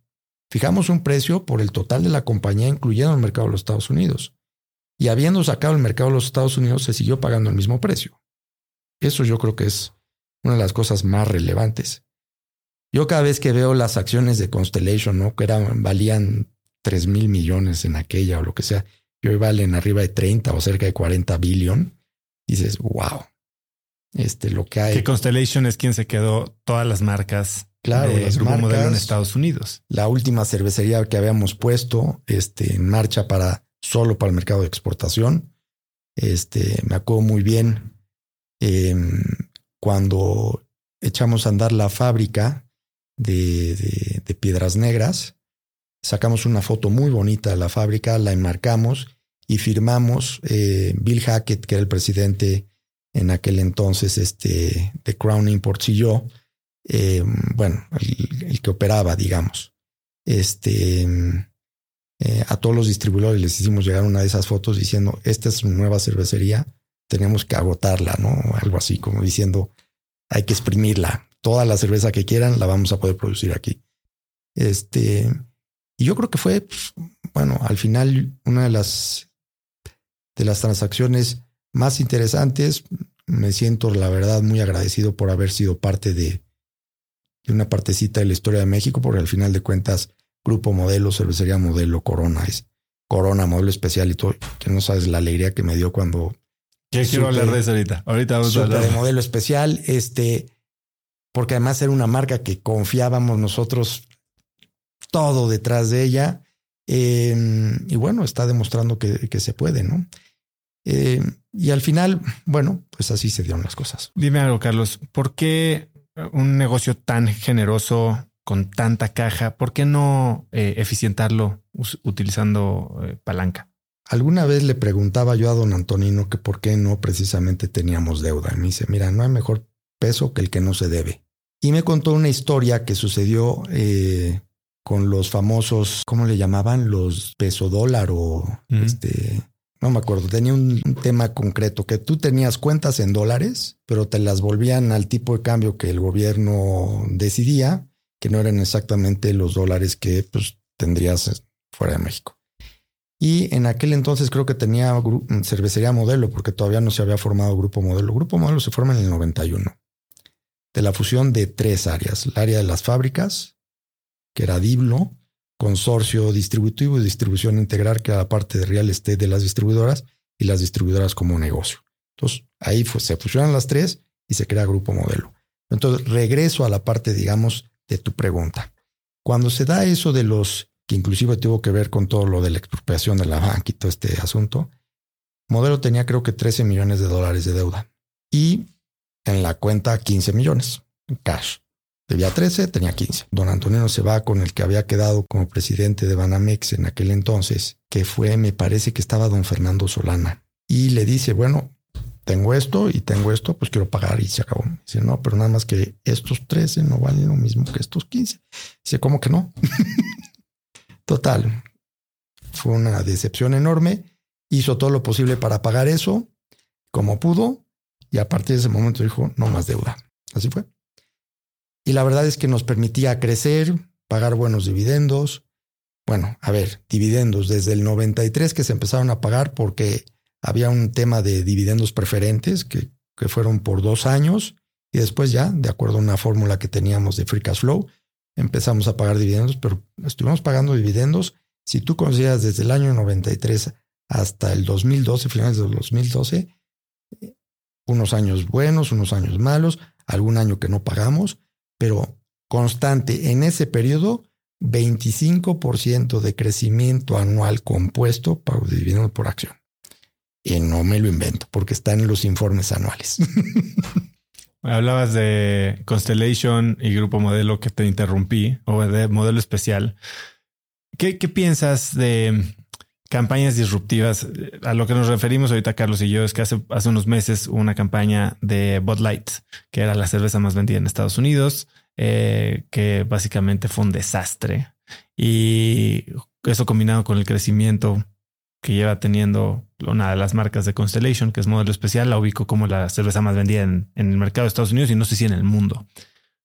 fijamos un precio por el total de la compañía, incluyendo el mercado de los Estados Unidos. Y habiendo sacado el mercado de los Estados Unidos, se siguió pagando el mismo precio. Eso yo creo que es una de las cosas más relevantes. Yo cada vez que veo las acciones de Constellation, ¿no? Que eran, valían 3 mil millones en aquella o lo que sea, y hoy valen arriba de 30 o cerca de 40 billón, dices, wow, este, lo que hay. Que Constellation es quien se quedó todas las marcas claro, de las modelo en Estados Unidos. La última cervecería que habíamos puesto este, en marcha para solo para el mercado de exportación. Este, me acuerdo muy bien em, cuando echamos a andar la fábrica de, Piedras Negras, sacamos una foto muy bonita de la fábrica, la enmarcamos y firmamos eh, Bill Hackett, que era el presidente en aquel entonces este, de Crown Imports y yo, eh, bueno, el, que operaba, digamos. Este, eh, a todos los distribuidores les hicimos llegar una de esas fotos diciendo, esta es una nueva cervecería, tenemos que agotarla, ¿no? Algo así, como diciendo, hay que exprimirla. Toda la cerveza que quieran la vamos a poder producir aquí. Este, y yo creo que fue, pues, bueno, al final una de las, de las transacciones más interesantes. Me siento, la verdad, muy agradecido por haber sido parte de, de una partecita de la historia de México, porque al final de cuentas, Grupo Modelo, Cervecería Modelo, Corona es Corona, modelo especial y todo. Que no sabes la alegría que me dio cuando quiero hablar de eso ahorita. Ahorita vamos a hablar. de modelo especial, este, porque además era una marca que confiábamos nosotros todo detrás de ella. Em, y bueno, está demostrando que, que se puede, ¿no? Em, y al final, bueno, pues así se dieron las cosas. Dime algo, Carlos, ¿por qué un negocio tan generoso con tanta caja, por qué no eh, eficientarlo utilizando eh, palanca? Alguna vez le preguntaba yo a don Antonino que por qué no precisamente teníamos deuda. Y me dice, mira, no hay mejor peso que el que no se debe. Y me contó una historia que sucedió eh, con los famosos, ¿cómo le llamaban? Los peso dólar o este, no me acuerdo, tenía un, tema concreto que tú tenías cuentas en dólares, pero te las volvían al tipo de cambio que el gobierno decidía, que no eran exactamente los dólares que pues, tendrías fuera de México. Y en aquel entonces creo que tenía cervecería modelo, porque todavía no se había formado grupo modelo. Grupo modelo se forma en el 91, de la fusión de tres áreas. El área de las fábricas, que era Diblo, consorcio distributivo y distribución integral, que era la parte de real estate de las distribuidoras y las distribuidoras como negocio. Entonces, ahí se fusionan las tres y se crea grupo modelo. Entonces, regreso a la parte, digamos, de tu pregunta. Cuando se da eso de los que inclusive tuvo que ver con todo lo de la expropiación de la banca y todo este asunto, Modelo tenía creo que 13 millones de dólares de deuda y en la cuenta 15 millones cash. Debía 13, tenía 15. Don Antonio se va con el que había quedado como presidente de Banamex en aquel entonces, que fue, me parece que estaba don Fernando Solana. Y le dice, bueno, tengo esto y tengo esto, pues quiero pagar y se acabó. Dice, no, pero nada más que estos 13 no valen lo mismo que estos 15. Dice, ¿cómo que no? Total, fue una decepción enorme. Hizo todo lo posible para pagar eso, como pudo, y a partir de ese momento dijo, no más deuda. Así fue. Y la verdad es que nos permitía crecer, pagar buenos dividendos. Bueno, a ver, dividendos desde el 93 que se empezaron a pagar porque había un tema de dividendos preferentes que, que fueron por dos años y después ya, de acuerdo a una fórmula que teníamos de Free Cash Flow, empezamos a pagar dividendos, pero estuvimos pagando dividendos. Si tú consideras desde el año 93 hasta el 2012, finales del 2012, unos años buenos, unos años malos, algún año que no pagamos, pero constante en ese periodo, 25% de crecimiento anual compuesto para dividendos por acción. Y no me lo invento porque está en los informes anuales. Hablabas de Constellation y Grupo Modelo que te interrumpí, o de modelo especial. ¿Qué, piensas de campañas disruptivas? A lo que nos referimos ahorita, Carlos y yo, es que hace, hace unos meses hubo una campaña de Bud Light, que era la cerveza más vendida en Estados Unidos, eh, que básicamente fue un desastre. Y eso combinado con el crecimiento que lleva teniendo una de las marcas de Constellation, que es modelo especial, la ubico como la cerveza más vendida en, el mercado de Estados Unidos y no sé si en el mundo.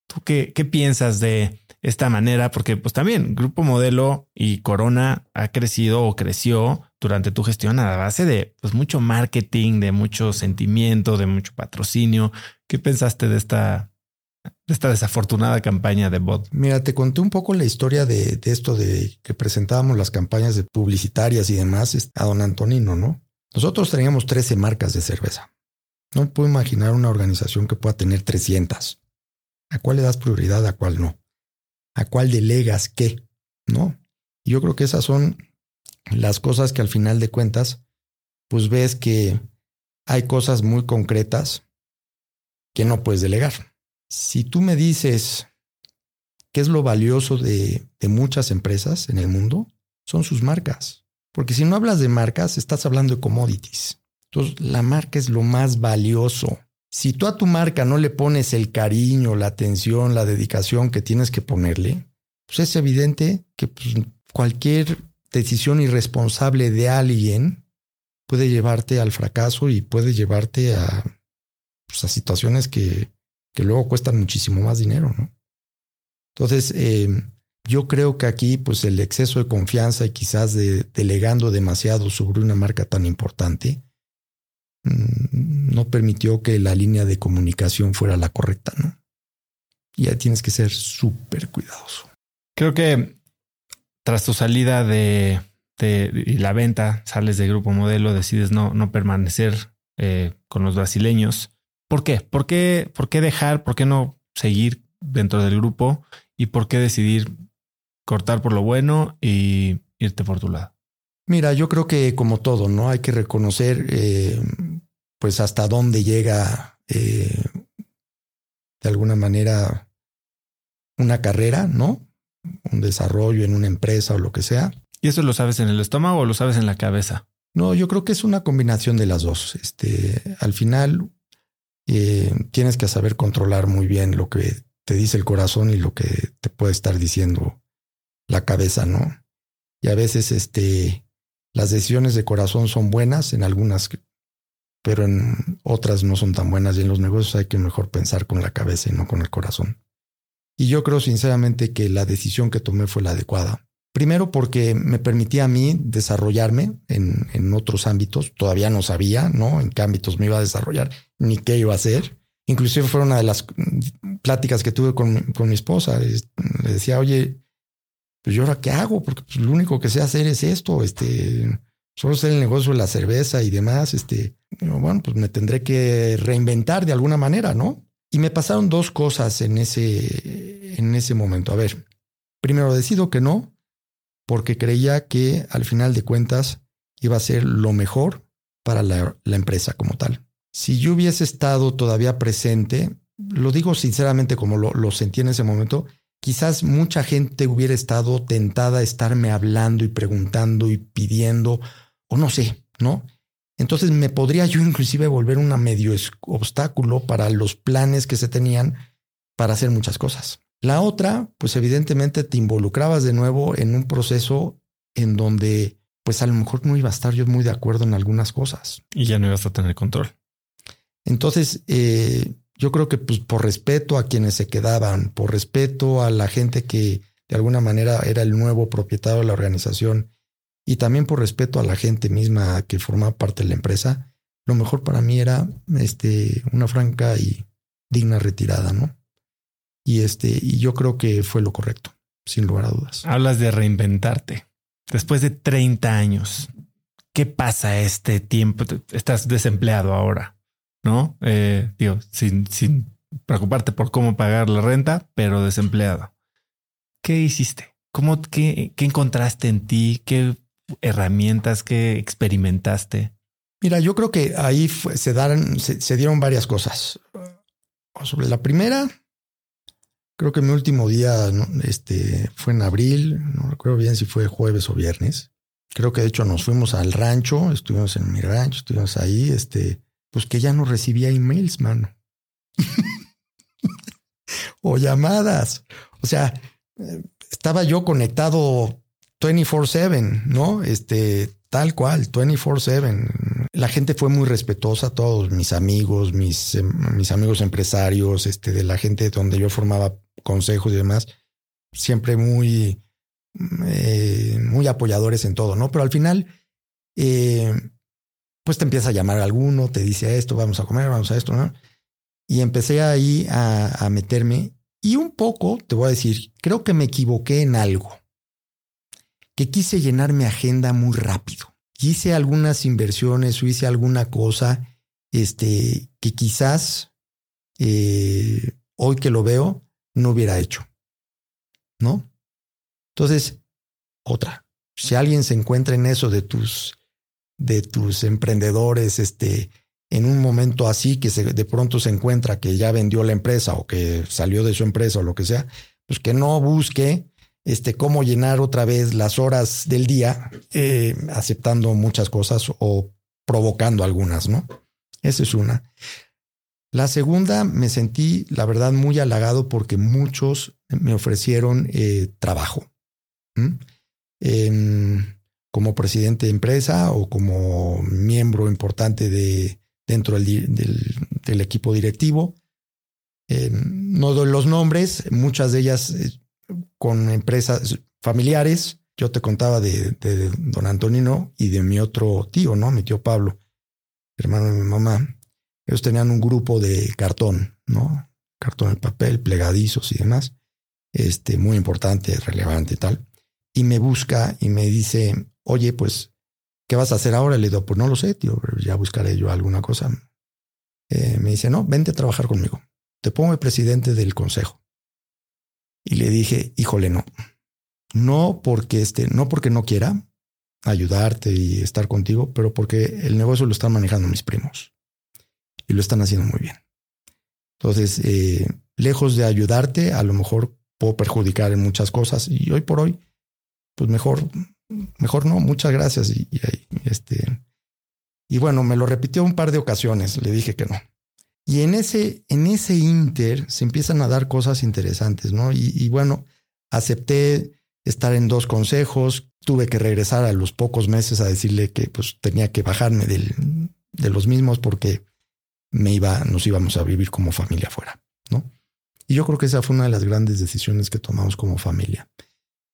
¿Tú qué, qué piensas de esta manera? Porque pues también Grupo Modelo y Corona ha crecido o creció durante tu gestión a la base de pues, mucho marketing, de mucho sentimiento, de mucho patrocinio. ¿Qué pensaste de esta esta desafortunada campaña de bot. Mira, te conté un poco la historia de, esto de que presentábamos las campañas de publicitarias y demás a don Antonino, ¿no? Nosotros teníamos 13 marcas de cerveza. No puedo imaginar una organización que pueda tener 300. ¿A cuál le das prioridad, a cuál no? ¿A cuál delegas qué? ¿No? yo creo que esas son las cosas que al final de cuentas, pues ves que hay cosas muy concretas que no puedes delegar. Si tú me dices qué es lo valioso de, de muchas empresas en el mundo, son sus marcas. Porque si no hablas de marcas, estás hablando de commodities. Entonces, la marca es lo más valioso. Si tú a tu marca no le pones el cariño, la atención, la dedicación que tienes que ponerle, pues es evidente que pues, cualquier decisión irresponsable de alguien puede llevarte al fracaso y puede llevarte a, pues, situaciones que, que, luego cuestan muchísimo más dinero, ¿no? Entonces, eh, yo creo que aquí, pues el exceso de confianza y quizás de delegando demasiado sobre una marca tan importante, no permitió que la línea de comunicación fuera la correcta, ¿no? Y ahí tienes que ser súper cuidadoso. Creo que tras tu salida de, la venta, sales de Grupo Modelo, decides no, no permanecer eh, con los brasileños. ¿Por qué? ¿Por qué? ¿Por qué dejar? ¿Por qué no seguir dentro del grupo? ¿Y por qué decidir cortar por lo bueno y irte por tu lado? Mira, yo creo que como todo, ¿no? Hay que reconocer eh, pues hasta dónde llega eh, de alguna manera una carrera, ¿no? Un desarrollo en una empresa o lo que sea. ¿Y eso lo sabes en el estómago o lo sabes en la cabeza? No, yo creo que es una combinación de las dos. Este, al final eh, tienes que saber controlar muy bien lo que te dice el corazón y lo que te puede estar diciendo la cabeza, ¿no? Y a veces este, las decisiones de corazón son buenas en algunas, pero en otras no son tan buenas. Y en los negocios hay que mejor pensar con la cabeza y no con el corazón. Y yo creo sinceramente que la decisión que tomé fue la adecuada. Primero porque me permitía a mí desarrollarme en, en, otros ámbitos. Todavía no sabía, ¿no? En qué ámbitos me iba a desarrollar, ni qué iba a hacer. Inclusive fue una de las pláticas que tuve con, con mi esposa. Le decía, oye, pues yo ahora qué hago, porque pues, lo único que sé hacer es esto, este, solo sé el negocio de la cerveza y demás, este, bueno, pues me tendré que reinventar de alguna manera, ¿no? Y me pasaron dos cosas en ese, en ese momento. A ver, primero decido que no, porque creía que al final de cuentas iba a ser lo mejor para la, empresa como tal. Si yo hubiese estado todavía presente, lo digo sinceramente como lo sentí en ese momento, quizás mucha gente hubiera estado tentada a estarme hablando y preguntando y pidiendo, o no sé, ¿no? Entonces me podría yo inclusive volver una medio obstáculo para los planes que se tenían para hacer muchas cosas. La otra, pues evidentemente te involucrabas de nuevo en un proceso en donde pues a lo mejor no iba a estar yo muy de acuerdo en algunas cosas. Y ya no ibas a tener control. Entonces, eh, yo creo que pues, por respeto a quienes se quedaban, por respeto a la gente que de alguna manera era el nuevo propietario de la organización y también por respeto a la gente misma que formaba parte de la empresa, lo mejor para mí era este, una franca y digna retirada, ¿no? Y, este, y yo creo que fue lo correcto, sin lugar a dudas. Hablas de reinventarte. Después de 30 años, ¿qué pasa este tiempo? Estás desempleado ahora. ¿no? Eh, digo, sin, sin preocuparte por cómo pagar la renta, pero desempleado. ¿Qué hiciste? ¿Cómo, qué, qué encontraste en ti? ¿Qué herramientas, qué experimentaste? Mira, yo creo que ahí se, daron, se, dieron varias cosas. Sobre la primera, creo que mi último día este, fue en abril, no recuerdo bien si fue jueves o viernes. Creo que de hecho nos fuimos al rancho, estuvimos en mi rancho, estuvimos ahí, este, pues que ya no recibía emails, mano. o llamadas. O sea, estaba yo conectado 24/7, ¿no? Este, tal cual, 24/7. La gente fue muy respetuosa, todos mis amigos, mis, em, mis amigos empresarios, este, de la gente donde yo formaba consejos y demás, siempre muy, eh, muy apoyadores en todo, ¿no? Pero al final, eh, pues te empieza a llamar alguno, te dice esto, vamos a comer, vamos a esto, ¿no? Y empecé ahí a, a meterme y un poco, te voy a decir, creo que me equivoqué en algo, que quise llenar mi agenda muy rápido. Hice algunas inversiones o hice alguna cosa este, que quizás eh, hoy que lo veo no hubiera hecho. ¿No? Entonces, otra, Si alguien se encuentra en eso de tus, de tus emprendedores, este, en un momento así que de pronto se encuentra que ya vendió la empresa o que salió de su empresa o lo que sea, pues que no busque este, cómo llenar otra vez las horas del día eh, aceptando muchas cosas o provocando algunas, ¿no? Esa es una. La segunda, me sentí, la verdad, muy halagado porque muchos me ofrecieron eh, trabajo. como presidente de empresa o como miembro importante de, dentro del, equipo directivo. no doy los nombres, muchas de ellas eh, con empresas familiares. Yo te contaba de, don Antonino y de mi otro tío, ¿no? Mi tío Pablo, hermano de mi mamá. Ellos tenían un grupo de cartón, ¿no? Cartón en papel, plegadizos y demás. Este, muy importante, relevante y tal. Y me busca y me dice, oye, pues, ¿qué vas a hacer ahora? Le digo, pues no lo sé, tío, ya buscaré yo alguna cosa. Eh, me dice, no, vente a trabajar conmigo. Te pongo el presidente del consejo. Y le dije, híjole, no. No porque este, no porque no quiera ayudarte y estar contigo, pero porque el negocio lo están manejando mis primos y lo están haciendo muy bien. Entonces, eh, lejos de ayudarte, a lo mejor puedo perjudicar en muchas cosas y hoy por hoy, pues mejor, mejor no. Muchas gracias y, y este y bueno, me lo repitió un par de ocasiones. Le dije que no. Y en ese, en ese inter se empiezan a dar cosas interesantes, ¿no? Y, bueno, acepté estar en dos consejos, tuve que regresar a los pocos meses a decirle que pues tenía que bajarme del, de los mismos porque me iba, nos íbamos a vivir como familia afuera, ¿no? Y yo creo que esa fue una de las grandes decisiones que tomamos como familia.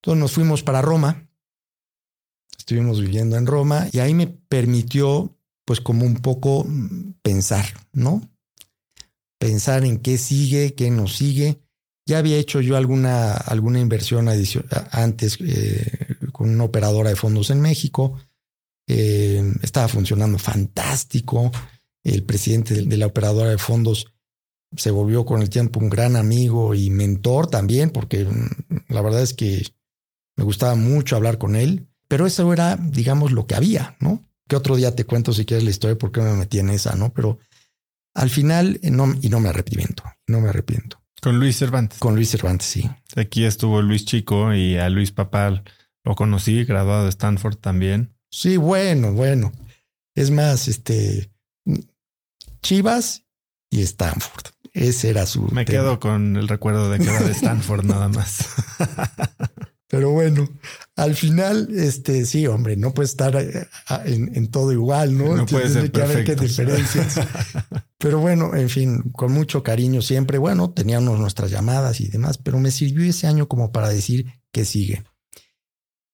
Entonces nos fuimos para Roma, estuvimos viviendo en Roma y ahí me permitió pues como un poco pensar, ¿no? Pensar en qué sigue, qué no sigue. Ya había hecho yo alguna, alguna inversión antes eh, con una operadora de fondos en México. Eh, estaba funcionando fantástico. El presidente de, la operadora de fondos se volvió con el tiempo un gran amigo y mentor también, porque mm, la verdad es que me gustaba mucho hablar con él. Pero eso era, digamos, lo que había, ¿no? Que otro día te cuento si quieres la historia porque me metí en esa, ¿no? Pero al final, eh, no, y no me arrepiento, no me arrepiento. Con Luis Cervantes. Con Luis Cervantes, sí. Aquí estuvo Luis Chico y a Luis Papal lo conocí, graduado de Stanford también. Sí, bueno, bueno. Es más, este Chivas y Stanford. Ese era su. Me quedo con el recuerdo de que era de Stanford nada más. Pero bueno, al final, este sí, hombre, no puede estar eh, en, todo igual, ¿no? No puede ser que haber qué diferencias. pero bueno, en fin, con mucho cariño siempre. Bueno, teníamos nuestras llamadas y demás, pero me sirvió ese año como para decir que sigue.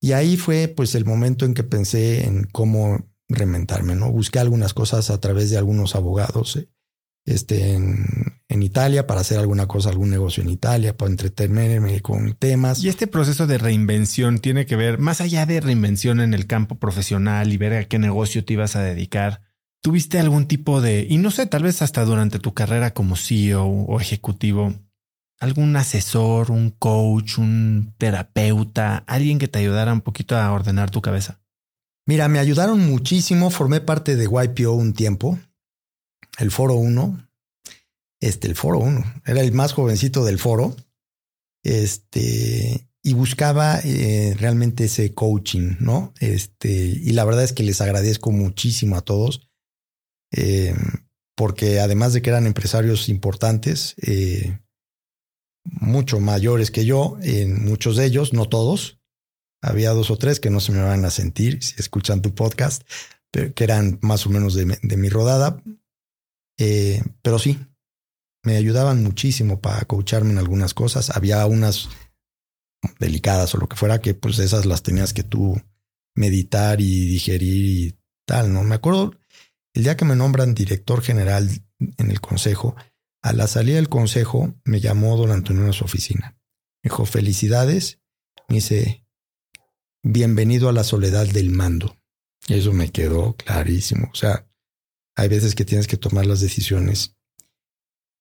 Y ahí fue pues el momento en que pensé en cómo rementarme, ¿no? Busqué algunas cosas a través de algunos abogados eh, este, en, en, Italia para hacer alguna cosa, algún negocio en Italia, para entretenerme con temas. Y este proceso de reinvención tiene que ver, más allá de reinvención en el campo profesional y ver a qué negocio te ibas a dedicar, ¿tuviste algún tipo de, y no sé, tal vez hasta durante tu carrera como CEO o ejecutivo, algún asesor, un coach, un terapeuta, alguien que te ayudara un poquito a ordenar tu cabeza? Mira, me ayudaron muchísimo, formé parte de YPO un tiempo, el foro 1, este, el foro 1, era el más jovencito del foro, este, y buscaba eh, realmente ese coaching, ¿no? Este, y la verdad es que les agradezco muchísimo a todos, eh, porque además de que eran empresarios importantes, eh, mucho mayores que yo, en muchos de ellos, no todos, había dos o tres que no se me van a sentir si escuchan tu podcast, que eran más o menos de mi rodada, eh, pero sí, me ayudaban muchísimo para coacharme en algunas cosas. Había unas delicadas o lo que fuera que pues esas las tenías que tú meditar y digerir y tal, ¿no? Me acuerdo el día que me nombran director general en el consejo, a la salida del consejo me llamó don Antonio a su oficina. Me dijo, felicidades. Me dice, bienvenido a la soledad del mando. Eso me quedó clarísimo. O sea, hay veces que tienes que tomar las decisiones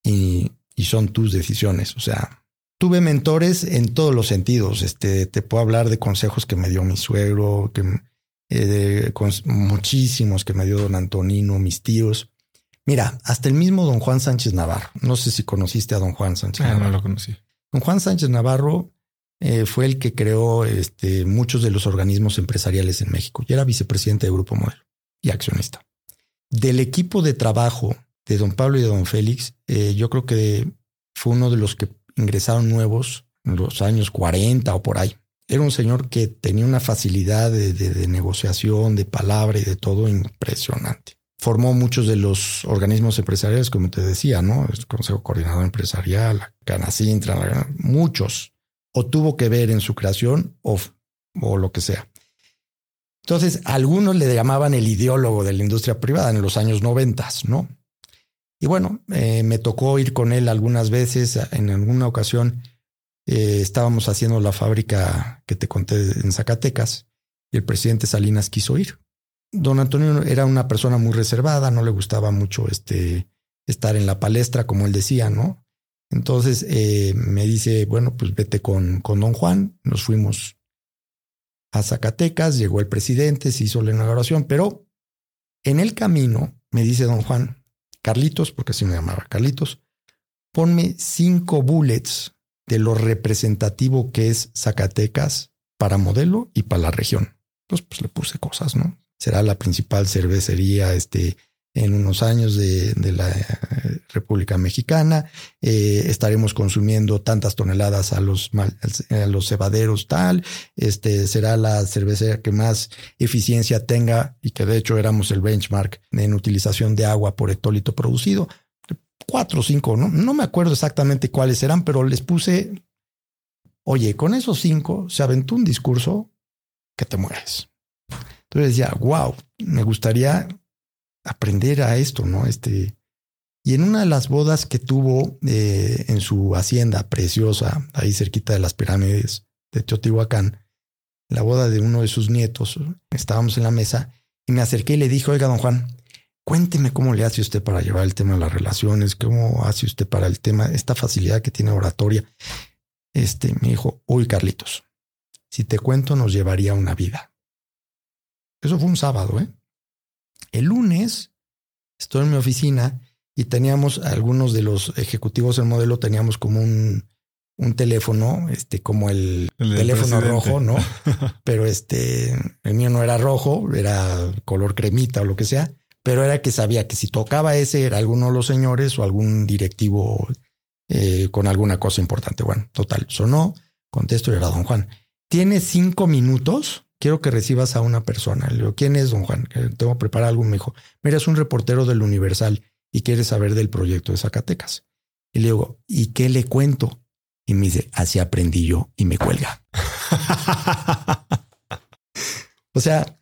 y, son tus decisiones. O sea, tuve mentores en todos los sentidos. Este, te puedo hablar de consejos que me dio mi suegro, que eh, con muchísimos que me dio don Antonino, mis tíos. Mira, hasta el mismo don Juan Sánchez Navarro. No sé si conociste a don Juan Sánchez. Ah, Navarro. no lo conocí. Don Juan Sánchez Navarro eh, fue el que creó este, muchos de los organismos empresariales en México y era vicepresidente de Grupo Modelo y accionista. Del equipo de trabajo de don Pablo y de don Félix, eh, yo creo que fue uno de los que ingresaron nuevos en los años 40 o por ahí. Era un señor que tenía una facilidad de, negociación, de palabra y de todo impresionante. Formó muchos de los organismos empresariales, como te decía, ¿no? El Consejo Coordinador Empresarial, la Canacintra, muchos. O tuvo que ver en su creación o, o lo que sea. Entonces, algunos le llamaban el ideólogo de la industria privada en los años noventas, ¿no? Y bueno, eh, me tocó ir con él algunas veces. En alguna ocasión eh, estábamos haciendo la fábrica que te conté en Zacatecas y el presidente Salinas quiso ir. Don Antonio era una persona muy reservada, no le gustaba mucho este, estar en la palestra, como él decía, ¿no? Entonces eh, me dice, bueno, pues vete con, con don Juan. Nos fuimos a Zacatecas, llegó el presidente, se hizo la inauguración, pero en el camino me dice don Juan, Carlitos, porque así me llamaba Carlitos, ponme cinco bullets de lo representativo que es Zacatecas para modelo y para la región. Entonces, pues le puse cosas, ¿no? Será la principal cervecería este, en unos años de, la República Mexicana. Eh, estaremos consumiendo tantas toneladas a los, a los cebaderos tal. Este será la cervecería que más eficiencia tenga y que de hecho éramos el benchmark en utilización de agua por hectólito producido. Cuatro o cinco, no, no me acuerdo exactamente cuáles eran, pero les puse, oye, con esos cinco se aventó un discurso que te mueres. Entonces decía, wow, me gustaría aprender a esto, ¿no? Este, y en una de las bodas que tuvo eh, en su hacienda preciosa, ahí cerquita de las pirámides de Teotihuacán, la boda de uno de sus nietos, estábamos en la mesa y me acerqué y le dije, oiga, don Juan, cuénteme cómo le hace usted para llevar el tema de las relaciones, cómo hace usted para el tema, esta facilidad que tiene oratoria. Este me dijo, uy, Carlitos, si te cuento nos llevaría una vida. Eso fue un sábado, ¿eh? El lunes estoy en mi oficina y teníamos algunos de los ejecutivos del modelo, teníamos como un, un teléfono, este, como el, teléfono presidente. rojo, ¿no? Pero este, el mío no era rojo, era color cremita o lo que sea, pero era que sabía que si tocaba ese era alguno de los señores o algún directivo eh, con alguna cosa importante. Bueno, total, sonó, contesto y era don Juan. Tiene cinco minutos. Quiero que recibas a una persona. Le digo, ¿quién es don Juan? Tengo que preparar algo. Me dijo, mira, es un reportero del Universal y quiere saber del proyecto de Zacatecas. Y le digo, ¿y qué le cuento? Y me dice, así aprendí yo y me cuelga. O sea,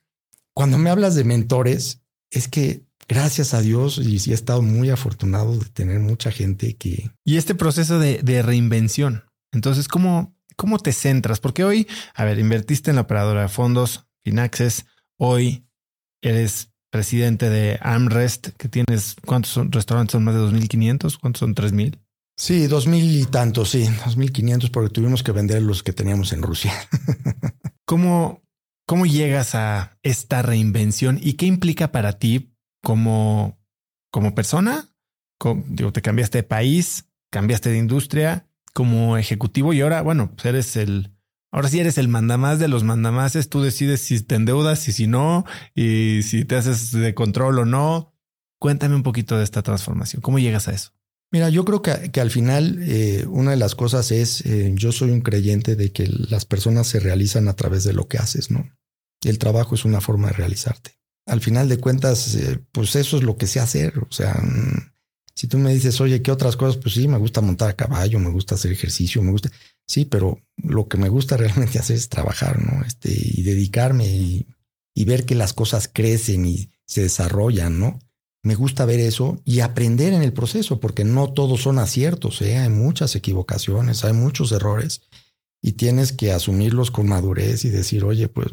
cuando me hablas de mentores, es que gracias a Dios y sí he estado muy afortunado de tener mucha gente que Y este proceso de reinvención. Entonces, ¿cómo, ¿cómo te centras? Porque hoy, a ver, invertiste en la operadora de fondos, Finaxes. Hoy eres presidente de Amrest, que tienes, ¿cuántos son, restaurantes? ¿Son más de 2.500? ¿Cuántos son 3.000? Sí, dos mil y tantos, sí, dos mil quinientos, porque tuvimos que vender los que teníamos en Rusia. ¿Cómo, ¿Cómo llegas a esta reinvención y qué implica para ti como, como persona? Digo, te cambiaste de país, cambiaste de industria como ejecutivo y ahora, bueno, pues eres el, ahora sí eres el mandamás de los mandamases. Tú decides si te endeudas y si no, y si te haces de control o no. Cuéntame un poquito de esta transformación. ¿Cómo llegas a eso? Mira, yo creo que, que al final eh, una de las cosas es, eh, yo soy un creyente de que las personas se realizan a través de lo que haces, ¿no? El trabajo es una forma de realizarte. Al final de cuentas, eh, pues eso es lo que sé hacer. O sea, mm, si tú me dices, oye, ¿qué otras cosas? Pues sí, me gusta montar a caballo, me gusta hacer ejercicio, me gusta. Sí, pero lo que me gusta realmente hacer es trabajar, ¿no? Este, y dedicarme y, y ver que las cosas crecen y se desarrollan, ¿no? Me gusta ver eso y aprender en el proceso, porque no todos son aciertos, ¿eh? hay muchas equivocaciones, hay muchos errores y tienes que asumirlos con madurez y decir, oye, pues,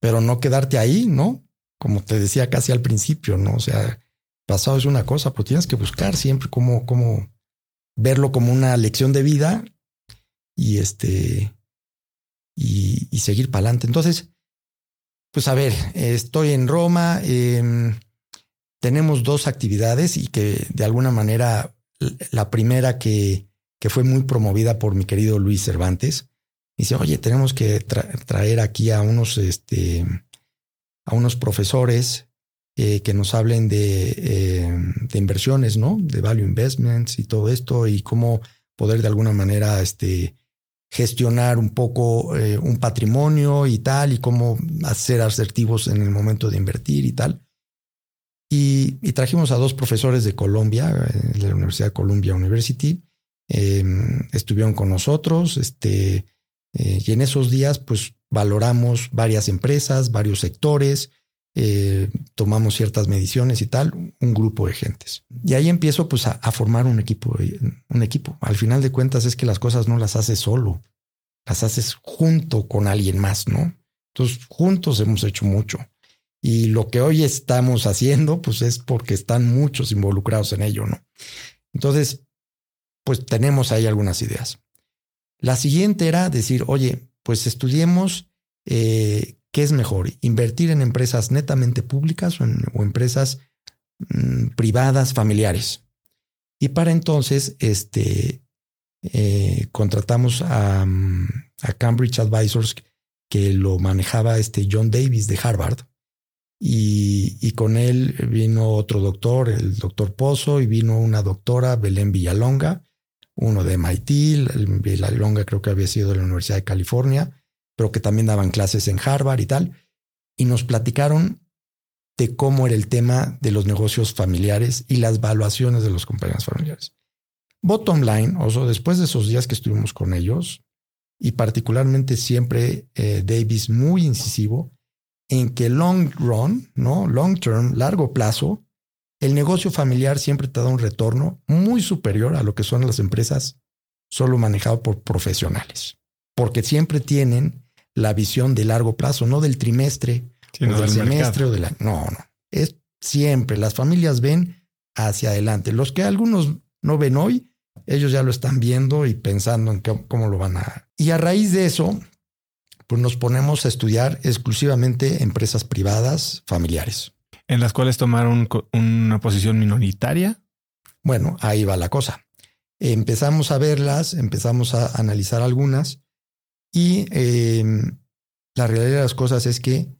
pero no quedarte ahí, ¿no? Como te decía casi al principio, ¿no? O sea, pasado es una cosa, pero tienes que buscar siempre cómo, cómo verlo como una lección de vida y este y, seguir para adelante. Entonces, pues a ver, estoy en Roma, em, tenemos dos actividades y que de alguna manera la primera que, que fue muy promovida por mi querido Luis Cervantes, dice, oye, tenemos que traer aquí a unos, este, a unos profesores eh, que nos hablen de, em, de, inversiones, ¿no? De value investments y todo esto y cómo poder de alguna manera, este, gestionar un poco eh, un patrimonio y tal, y cómo hacer asertivos en el momento de invertir y tal. Y, trajimos a dos profesores de Colombia, eh, de la Universidad Columbia University, em, estuvieron con nosotros, este, eh, y en esos días, pues valoramos varias empresas, varios sectores, tomamos ciertas mediciones y tal, un grupo de gentes. Y ahí empiezo pues a, a, formar un equipo, un equipo. Al final de cuentas es que las cosas no las haces solo, las haces junto con alguien más, ¿no? Entonces, juntos hemos hecho mucho. Y lo que hoy estamos haciendo, pues es porque están muchos involucrados en ello, ¿no? Entonces, pues tenemos ahí algunas ideas. La siguiente era decir, oye, pues estudiemos eh, ¿Qué es mejor? ¿Invertir en empresas netamente públicas o, en, empresas mm, privadas, familiares? Y para entonces, este, eh, contratamos a, mm, a, Cambridge Advisors, que lo manejaba este John Davis de Harvard. Y, y, con él vino otro doctor, el doctor Pozo, y vino una doctora, Belén Villalonga, uno de MIT, Villalonga creo que había sido de la Universidad de California, pero que también daban clases en Harvard y tal, y nos platicaron de cómo era el tema de los negocios familiares y las valuaciones de los compañías familiares. Bottom line, o sea, después de esos días que estuvimos con ellos, y particularmente siempre eh, Davis muy incisivo en que long run, ¿no? Long term, largo plazo, el negocio familiar siempre te da un retorno muy superior a lo que son las empresas solo manejado por profesionales, porque siempre tienen la visión de largo plazo, no del trimestre o del, semestre o de la... No, no. Es siempre, las familias ven hacia adelante. Los que algunos no ven hoy, ellos ya lo están viendo y pensando en cómo lo van a... Y a raíz de eso, pues nos ponemos a estudiar exclusivamente empresas privadas familiares. ¿En las cuales tomaron una posición minoritaria? Bueno, ahí va la cosa. Empezamos a verlas, empezamos a analizar algunas y em, la realidad de las cosas es que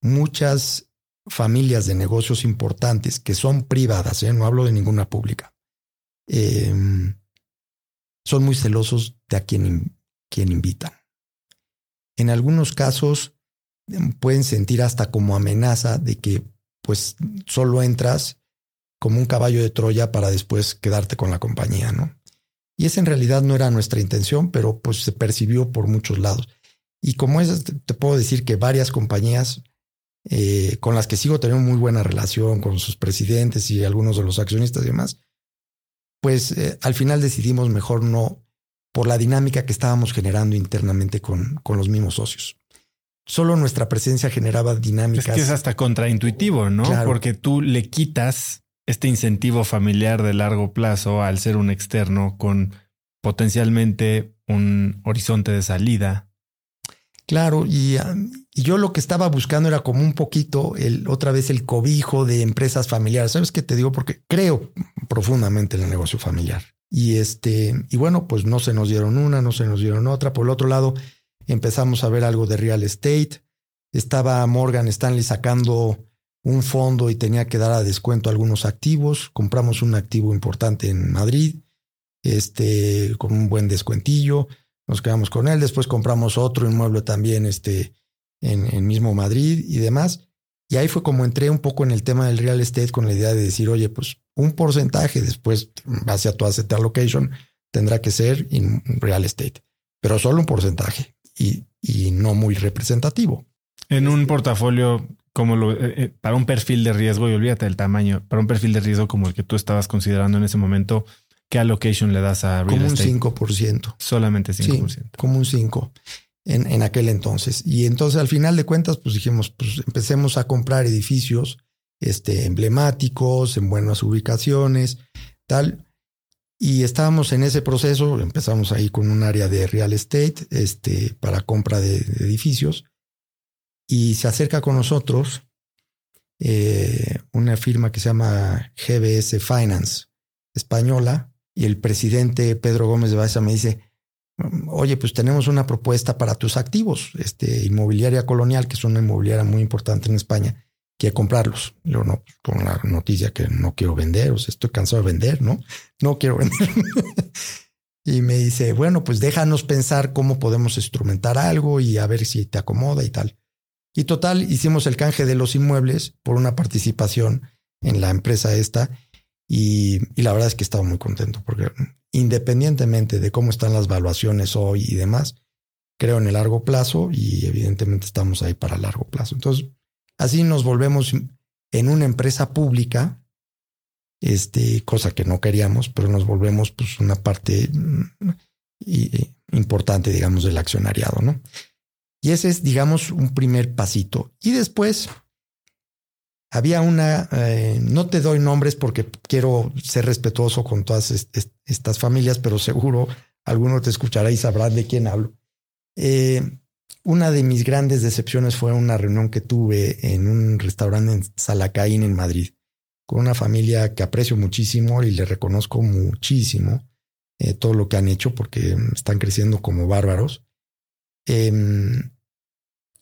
muchas familias de negocios importantes que son privadas, ¿eh? no hablo de ninguna pública, em, son muy celosos de a quien, quien invitan. En algunos casos em, pueden sentir hasta como amenaza de que pues solo entras como un caballo de Troya para después quedarte con la compañía, ¿no? Y esa en realidad no era nuestra intención, pero pues se percibió por muchos lados. Y como es, te puedo decir que varias compañías eh, con las que sigo teniendo muy buena relación con sus presidentes y algunos de los accionistas y demás, pues eh, al final decidimos mejor no por la dinámica que estábamos generando internamente con, con los mismos socios. Solo nuestra presencia generaba dinámicas. Es que es hasta contraintuitivo, ¿no? Porque tú le quitas este incentivo familiar de largo plazo al ser un externo con potencialmente un horizonte de salida. Claro, y, yo lo que estaba buscando era como un poquito el otra vez el cobijo de empresas familiares. ¿Sabes qué te digo? Porque creo profundamente en el negocio familiar. Y este, y bueno, pues no se nos dieron una, no se nos dieron otra. Por el otro lado, empezamos a ver algo de real estate. Estaba Morgan Stanley sacando un fondo y tenía que dar a descuento algunos activos. Compramos un activo importante en Madrid, este, con un buen descuentillo. Nos quedamos con él. Después compramos otro inmueble también este, en, el mismo Madrid y demás. Y ahí fue como entré un poco en el tema del real estate con la idea de decir, oye, pues un porcentaje después, base a tu asset allocation, tendrá que ser en real estate, pero solo un porcentaje y, y no muy representativo. En un portafolio como lo, eh, eh, para un perfil de riesgo, y olvídate del tamaño, para un perfil de riesgo como el que tú estabas considerando en ese momento, ¿qué allocation le das a real estate? Como un 5%. Solamente 5%. Sí, como un 5% en, en aquel entonces. Y entonces al final de cuentas, pues dijimos, pues empecemos a comprar edificios este, emblemáticos, en buenas ubicaciones, tal. Y estábamos en ese proceso, empezamos ahí con un área de real estate este, para compra de, edificios y se acerca con nosotros eh, una firma que se llama GBS Finance española y el presidente Pedro Gómez de Baeza me dice, oye, pues tenemos una propuesta para tus activos, este, inmobiliaria colonial, que es una inmobiliaria muy importante en España, quiere comprarlos. Yo no, pues, con la noticia que no quiero vender, o sea, estoy cansado de vender, ¿no? No quiero vender. y me dice, bueno, pues déjanos pensar cómo podemos instrumentar algo y a ver si te acomoda y tal. Y total, hicimos el canje de los inmuebles por una participación en la empresa esta y, la verdad es que estaba muy contento porque independientemente de cómo están las valuaciones hoy y demás, creo en el largo plazo y evidentemente estamos ahí para largo plazo. Entonces, así nos volvemos en una empresa pública, este, cosa que no queríamos, pero nos volvemos pues una parte mm, importante, digamos, del accionariado, ¿no? Y ese es, digamos, un primer pasito. Y después había una, eh, no te doy nombres porque quiero ser respetuoso con todas estas familias, pero seguro alguno te escuchará y sabrá de quién hablo. Eh, una de mis grandes decepciones fue una reunión que tuve en un restaurante en Salacaín, en Madrid, con una familia que aprecio muchísimo y le reconozco muchísimo eh, todo lo que han hecho porque están creciendo como bárbaros. Em,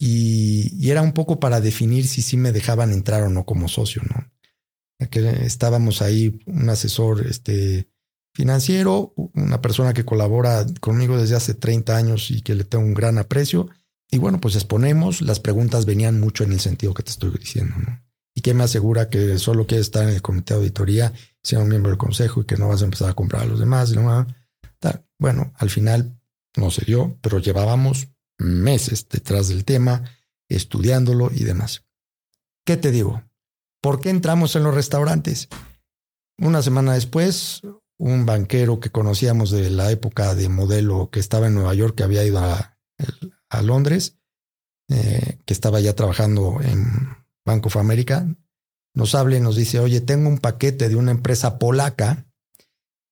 y, era un poco para definir si sí me dejaban entrar o no como socio, ¿no? Que estábamos ahí, un asesor este, financiero, una persona que colabora conmigo desde hace 30 años y que le tengo un gran aprecio. Y bueno, pues exponemos, las preguntas venían mucho en el sentido que te estoy diciendo, ¿no? ¿Y qué me asegura que solo quieres estar en el comité de auditoría, sea un miembro del consejo y que no vas a empezar a comprar a los demás? ¿no? Bueno, al final no se dio, pero llevábamos meses detrás del tema, estudiándolo y demás. ¿Qué te digo? ¿Por qué entramos en los restaurantes? Una semana después, un banquero que conocíamos de la época de modelo que estaba en Nueva York, que había ido a, Londres, eh, que estaba ya trabajando en Bank of America, nos habla y nos dice, oye, tengo un paquete de una empresa polaca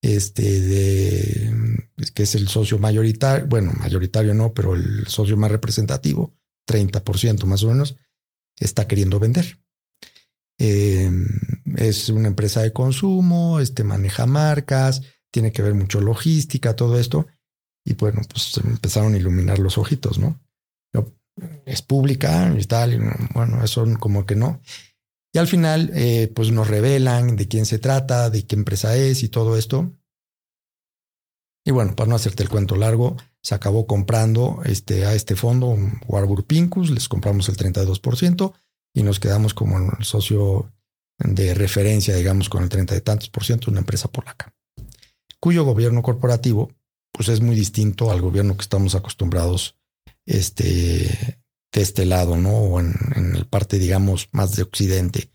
este, de, que es el socio mayoritario, bueno, mayoritario no, pero el socio más representativo, 30% más o menos, está queriendo vender. Em, es una empresa de consumo, este, maneja marcas, tiene que ver mucho logística, todo esto. Y bueno, pues empezaron a iluminar los ojitos, ¿no? Es pública y tal, bueno, eso como que no. Y al final, eh, pues nos revelan de quién se trata, de qué empresa es y todo esto. Y bueno, para no hacerte el cuento largo, se acabó comprando este, a este fondo, Warburg Pincus, les compramos el 32% y nos quedamos como el socio de referencia, digamos, con el 30 de tantos por ciento, una empresa polaca, cuyo gobierno corporativo, pues es muy distinto al gobierno que estamos acostumbrados este, de este lado, ¿no? O en, en el parte, digamos, más de Occidente,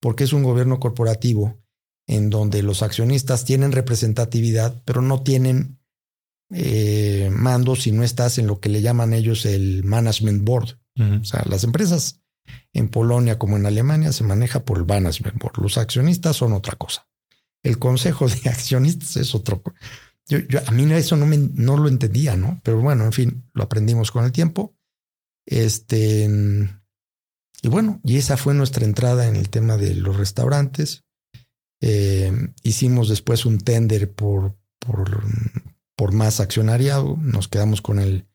porque es un gobierno corporativo en donde los accionistas tienen representatividad, pero no tienen eh, mando si no estás en lo que le llaman ellos el management board. O sea, las empresas en Polonia como en Alemania se maneja por el management board. Los accionistas son otra cosa. El consejo de accionistas es otro. Yo, a mí eso no, me, no lo entendía, ¿no? Pero bueno, en fin, lo aprendimos con el tiempo. Este, y bueno, y esa fue nuestra entrada en el tema de los restaurantes. Eh, hicimos después un tender por, por, por, más accionariado, nos quedamos con el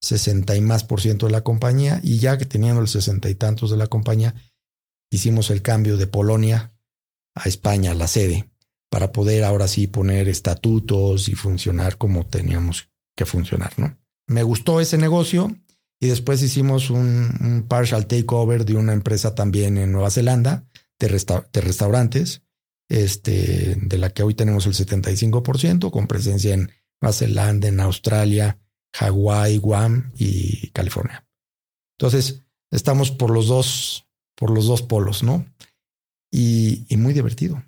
60 y más por ciento de la compañía y ya que teniendo el 60 y tantos de la compañía, hicimos el cambio de Polonia a España, la sede, para poder ahora sí poner estatutos y funcionar como teníamos que funcionar, ¿no? Me gustó ese negocio y después hicimos un, un partial takeover de una empresa también en Nueva Zelanda de, de restaurantes este, de la que hoy tenemos el 75%, con presencia en Nueva Zelanda, en Australia, Hawái, Guam y California. Entonces, estamos por los dos, por los dos polos, ¿no? Y, muy divertido.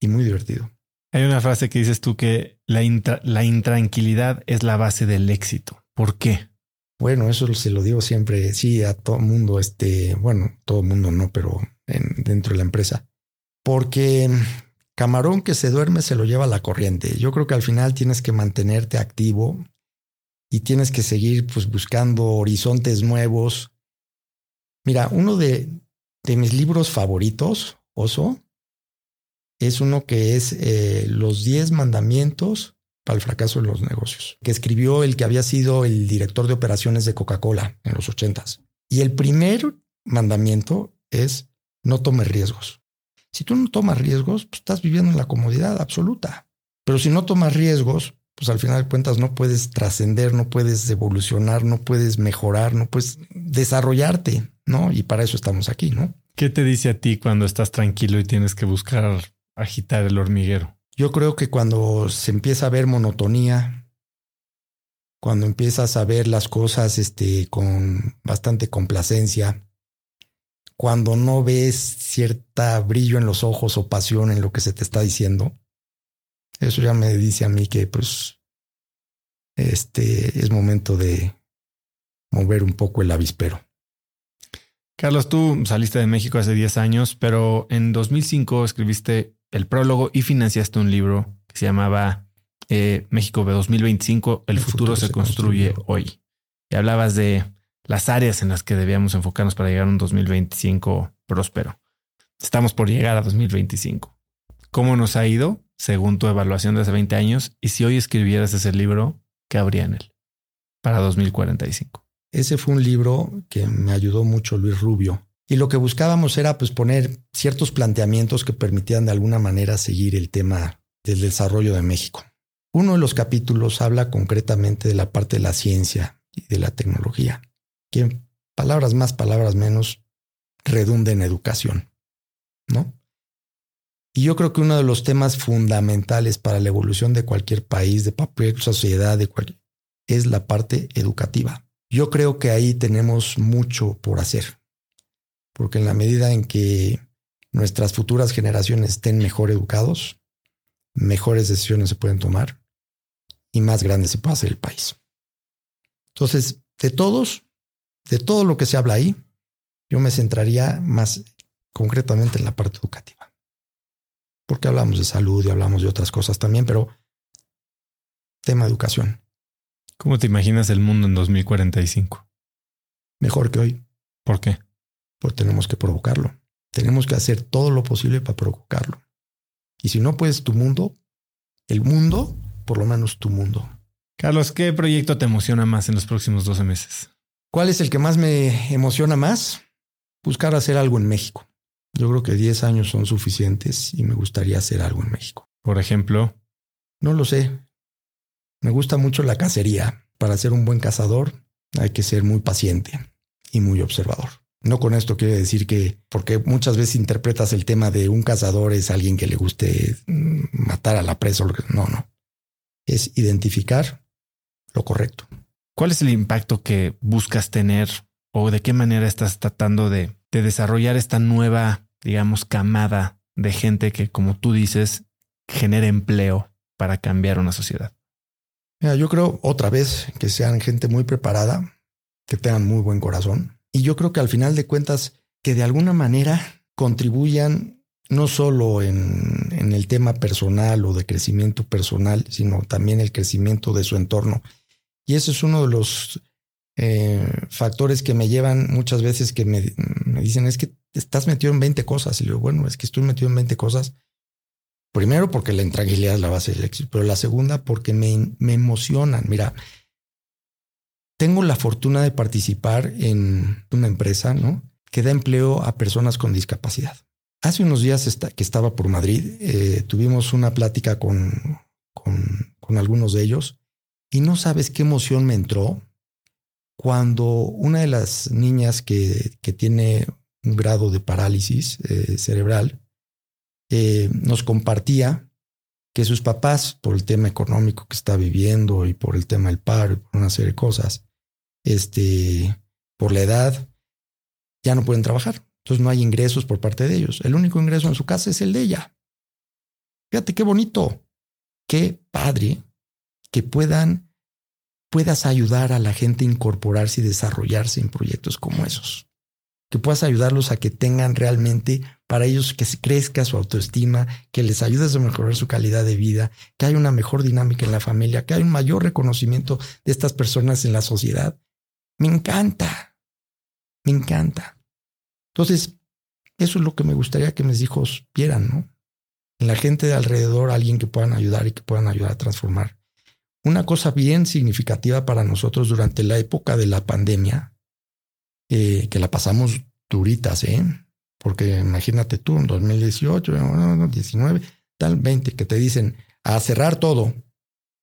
Y muy divertido. Hay una frase que dices tú que la, la intranquilidad es la base del éxito. ¿Por qué? Bueno, eso se lo digo siempre, sí, a todo mundo, este, bueno, todo mundo no, pero dentro de la empresa porque camarón que se duerme se lo lleva la corriente. Yo creo que al final tienes que mantenerte activo y tienes que seguir pues, buscando horizontes nuevos. Mira, uno de, de mis libros favoritos, Oso, es uno que es eh, Los 10 mandamientos para el fracaso de los negocios, que escribió el que había sido el director de operaciones de Coca-Cola en los ochentas. Y el primer mandamiento es no tomes riesgos. Si tú no tomas riesgos, pues estás viviendo en la comodidad absoluta. Pero si no tomas riesgos, pues al final de cuentas no puedes trascender, no puedes evolucionar, no puedes mejorar, no puedes desarrollarte, ¿no? Y para eso estamos aquí, ¿no? ¿Qué te dice a ti cuando estás tranquilo y tienes que buscar agitar el hormiguero? Yo creo que cuando se empieza a ver monotonía, cuando empiezas a ver las cosas este, con bastante complacencia, cuando no ves cierta brillo en los ojos o pasión en lo que se te está diciendo, eso ya me dice a mí que pues este es momento de mover un poco el avispero. Carlos, tú saliste de México hace 10 años, pero en 2005 escribiste el prólogo y financiaste un libro que se llamaba eh, México de 2025, El, futuro, se, construye, hoy. Y hablabas de las áreas en las que debíamos enfocarnos para llegar a un 2025 próspero. Estamos por llegar a 2025. ¿Cómo nos ha ido según tu evaluación de hace 20 años? Y si hoy escribieras ese libro, ¿qué habría en él para 2045? Ese fue un libro que me ayudó mucho Luis Rubio. Y lo que buscábamos era pues poner ciertos planteamientos que permitieran de alguna manera seguir el tema del desarrollo de México. Uno de los capítulos habla concretamente de la parte de la ciencia y de la tecnología, palabras más, palabras menos, redunda en educación, ¿no? Y yo creo que uno de los temas fundamentales para la evolución de cualquier país, de cualquier sociedad, de cualquier, es la parte educativa. Yo creo que ahí tenemos mucho por hacer, porque en la medida en que nuestras futuras generaciones estén mejor educados, mejores decisiones se pueden tomar y más grande se puede hacer el país. Entonces, de todos, de todo lo que se habla ahí, yo me centraría más concretamente en la parte educativa. Porque hablamos de salud y hablamos de otras cosas también, pero tema educación. ¿Cómo te imaginas el mundo en 2045? Mejor que hoy. ¿Por qué? Porque tenemos que provocarlo. Tenemos que hacer todo lo posible para provocarlo. Y si no puedes tu mundo, el mundo, por lo menos tu mundo. Carlos, ¿qué proyecto te emociona más en los próximos 12 meses? ¿Cuál es el que más me emociona más? Buscar hacer algo en México. Yo creo que 10 años son suficientes y me gustaría hacer algo en México. Por ejemplo. No lo sé. Me gusta mucho la cacería. Para ser un buen cazador hay que ser muy paciente y muy observador. No con esto quiere decir que, porque muchas veces interpretas el tema de un cazador es alguien que le guste mm, matar a la presa. No, no. Es identificar lo correcto. ¿Cuál es el impacto que buscas tener o de qué manera estás tratando de, de desarrollar esta nueva, digamos, camada de gente que, como tú dices, genere empleo para cambiar una sociedad? Mira, yo creo otra vez que sean gente muy preparada, que tengan muy buen corazón. Y yo creo que al final de cuentas, que de alguna manera contribuyan no solo en, en el tema personal o de crecimiento personal, sino también el crecimiento de su entorno. Y ese es uno de los eh, factores que me llevan muchas veces que me, me, dicen, es que estás metido en 20 cosas. Y le digo, bueno, es que estoy metido en 20 cosas Primero porque la intranquilidad es la base del éxito, pero la segunda porque me, me emocionan. Mira, tengo la fortuna de participar en una empresa ¿no? que da empleo a personas con discapacidad. Hace unos días que estaba por Madrid, eh, tuvimos una plática con, con, algunos de ellos y no sabes qué emoción me entró cuando una de las niñas que, que tiene un grado de parálisis eh, cerebral eh, nos compartía que sus papás, por el tema económico que está viviendo y por el tema del paro y por una serie de cosas, este, por la edad, ya no pueden trabajar. Entonces no hay ingresos por parte de ellos. El único ingreso en su casa es el de ella. Fíjate qué bonito, qué padre que puedan, puedas ayudar a la gente a incorporarse y desarrollarse en proyectos como esos. que puedas ayudarlos a que tengan realmente para ellos que se crezca su autoestima, que les ayudes a mejorar su calidad de vida, que haya una mejor dinámica en la familia, que haya un mayor reconocimiento de estas personas en la sociedad. Me encanta, me encanta. Entonces, eso es lo que me gustaría que mis hijos vieran, ¿no? En la gente de alrededor, alguien que puedan ayudar y que puedan ayudar a transformar. Una cosa bien significativa para nosotros durante la época de la pandemia, eh, que la pasamos duritas, ¿eh? Porque imagínate tú, en 2018, 19, tal, 20, que te dicen a cerrar todo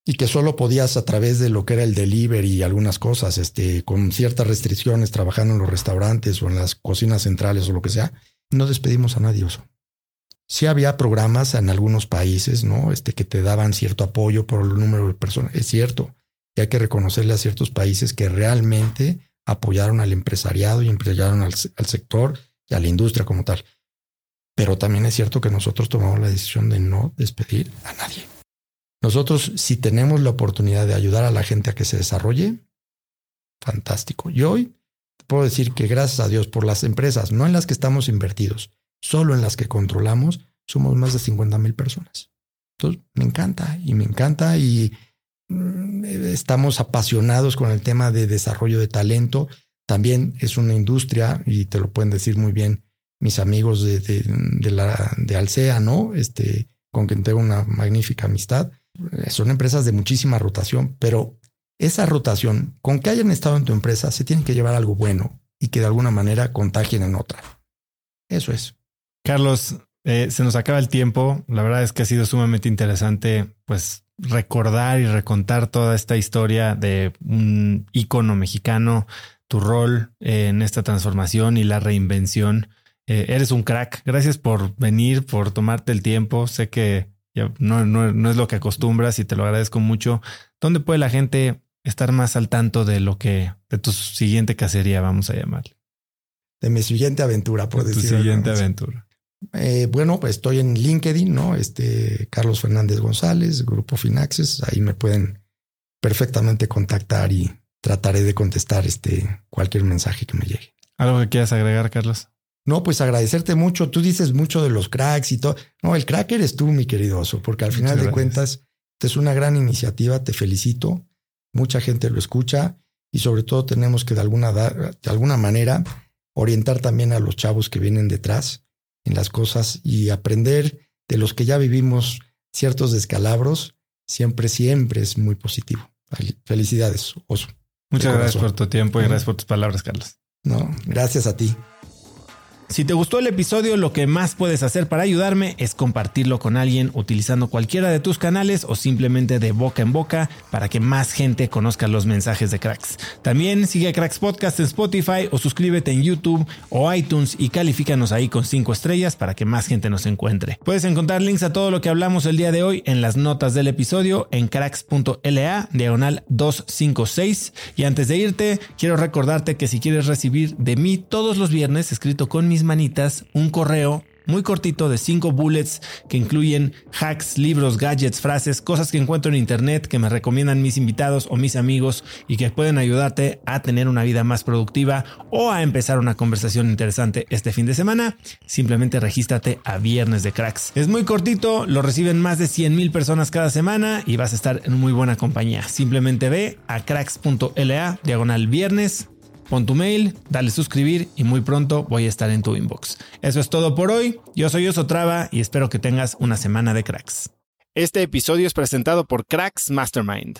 y que solo podías a través de lo que era el delivery y algunas cosas, este, con ciertas restricciones, trabajando en los restaurantes o en las cocinas centrales o lo que sea, no despedimos a nadie. Eso. Sí había programas en algunos países, ¿no? Este, que te daban cierto apoyo por el número de personas. Es cierto. Y hay que reconocerle a ciertos países que realmente apoyaron al empresariado y apoyaron al, sector y a la industria como tal. Pero también es cierto que nosotros tomamos la decisión de no despedir a nadie. Nosotros, si tenemos la oportunidad de ayudar a la gente a que se desarrolle, fantástico. Y hoy puedo decir que gracias a Dios por las empresas, no en las que estamos invertidos, solo en las que controlamos, somos más de 50 mil personas. Entonces, me encanta y me encanta y Mm, estamos apasionados con el tema de desarrollo de talento. También es una industria, y te lo pueden decir muy bien mis amigos de, de, de ¿no? Este, con quien tengo una magnífica amistad. Son empresas de muchísima rotación, pero esa rotación, con que hayan estado en tu empresa, se tiene que llevar algo bueno y que de alguna manera contagien en otra. Eso es. Carlos, eh, se nos acaba el tiempo. La verdad es que ha sido sumamente interesante, pues recordar y recontar toda esta historia de un ícono mexicano, tu rol en esta transformación y la reinvención. Eh, eres un crack. Gracias por venir, por tomarte el tiempo. Sé que no, no, es lo que acostumbras y te lo agradezco mucho. ¿Dónde puede la gente estar más al tanto de lo que, de tu siguiente cacería, vamos a llamarle? De mi siguiente aventura, por decirlo. Tu siguiente aventura. Eh, bueno, pues estoy en LinkedIn, ¿no? Este Carlos Fernández González, Grupo Finaxes, ahí me pueden perfectamente contactar y trataré de contestar este cualquier mensaje que me llegue. ¿Algo que quieras agregar, Carlos? No, pues agradecerte mucho. Tú dices mucho de los cracks y todo. No, el crack eres tú, mi querido oso, porque al final de cuentas es una gran iniciativa. Te felicito. Mucha gente lo escucha y sobre todo tenemos que de alguna, de alguna manera orientar también a los chavos que vienen detrás en las cosas y aprender de los que ya vivimos ciertos descalabros, siempre, siempre es muy positivo. Felicidades, Oso. Muchas gracias por tu tiempo y gracias por tus palabras, Carlos. No, gracias a ti. Si te gustó el episodio, lo que más puedes hacer para ayudarme es compartirlo con alguien utilizando cualquiera de tus canales o simplemente de boca en boca para que más gente conozca los mensajes de Cracks. También sigue Cracks Podcast en Spotify o suscríbete en YouTube o iTunes y califícanos ahí con 5 estrellas para que más gente nos encuentre. Puedes encontrar links a todo lo que hablamos el día de hoy en las notas del episodio en cracks.la diagonal 256 y antes de irte quiero recordarte que si quieres recibir de mí todos los viernes escrito con mis manitas un correo muy cortito de cinco bullets que incluyen hacks, libros, gadgets, frases, cosas que encuentro en internet que me recomiendan mis invitados o mis amigos y que pueden ayudarte a tener una vida más productiva o a empezar una conversación interesante este fin de semana. Simplemente regístrate a Viernes de Cracks. Es muy cortito, lo reciben más de 100 mil personas cada semana y vas a estar en muy buena compañía. Simplemente ve a cracks.la diagonal viernes Pon tu mail, dale suscribir y muy pronto voy a estar en tu inbox. Eso es todo por hoy. Yo soy Osotrava y espero que tengas una semana de cracks. Este episodio es presentado por Cracks Mastermind.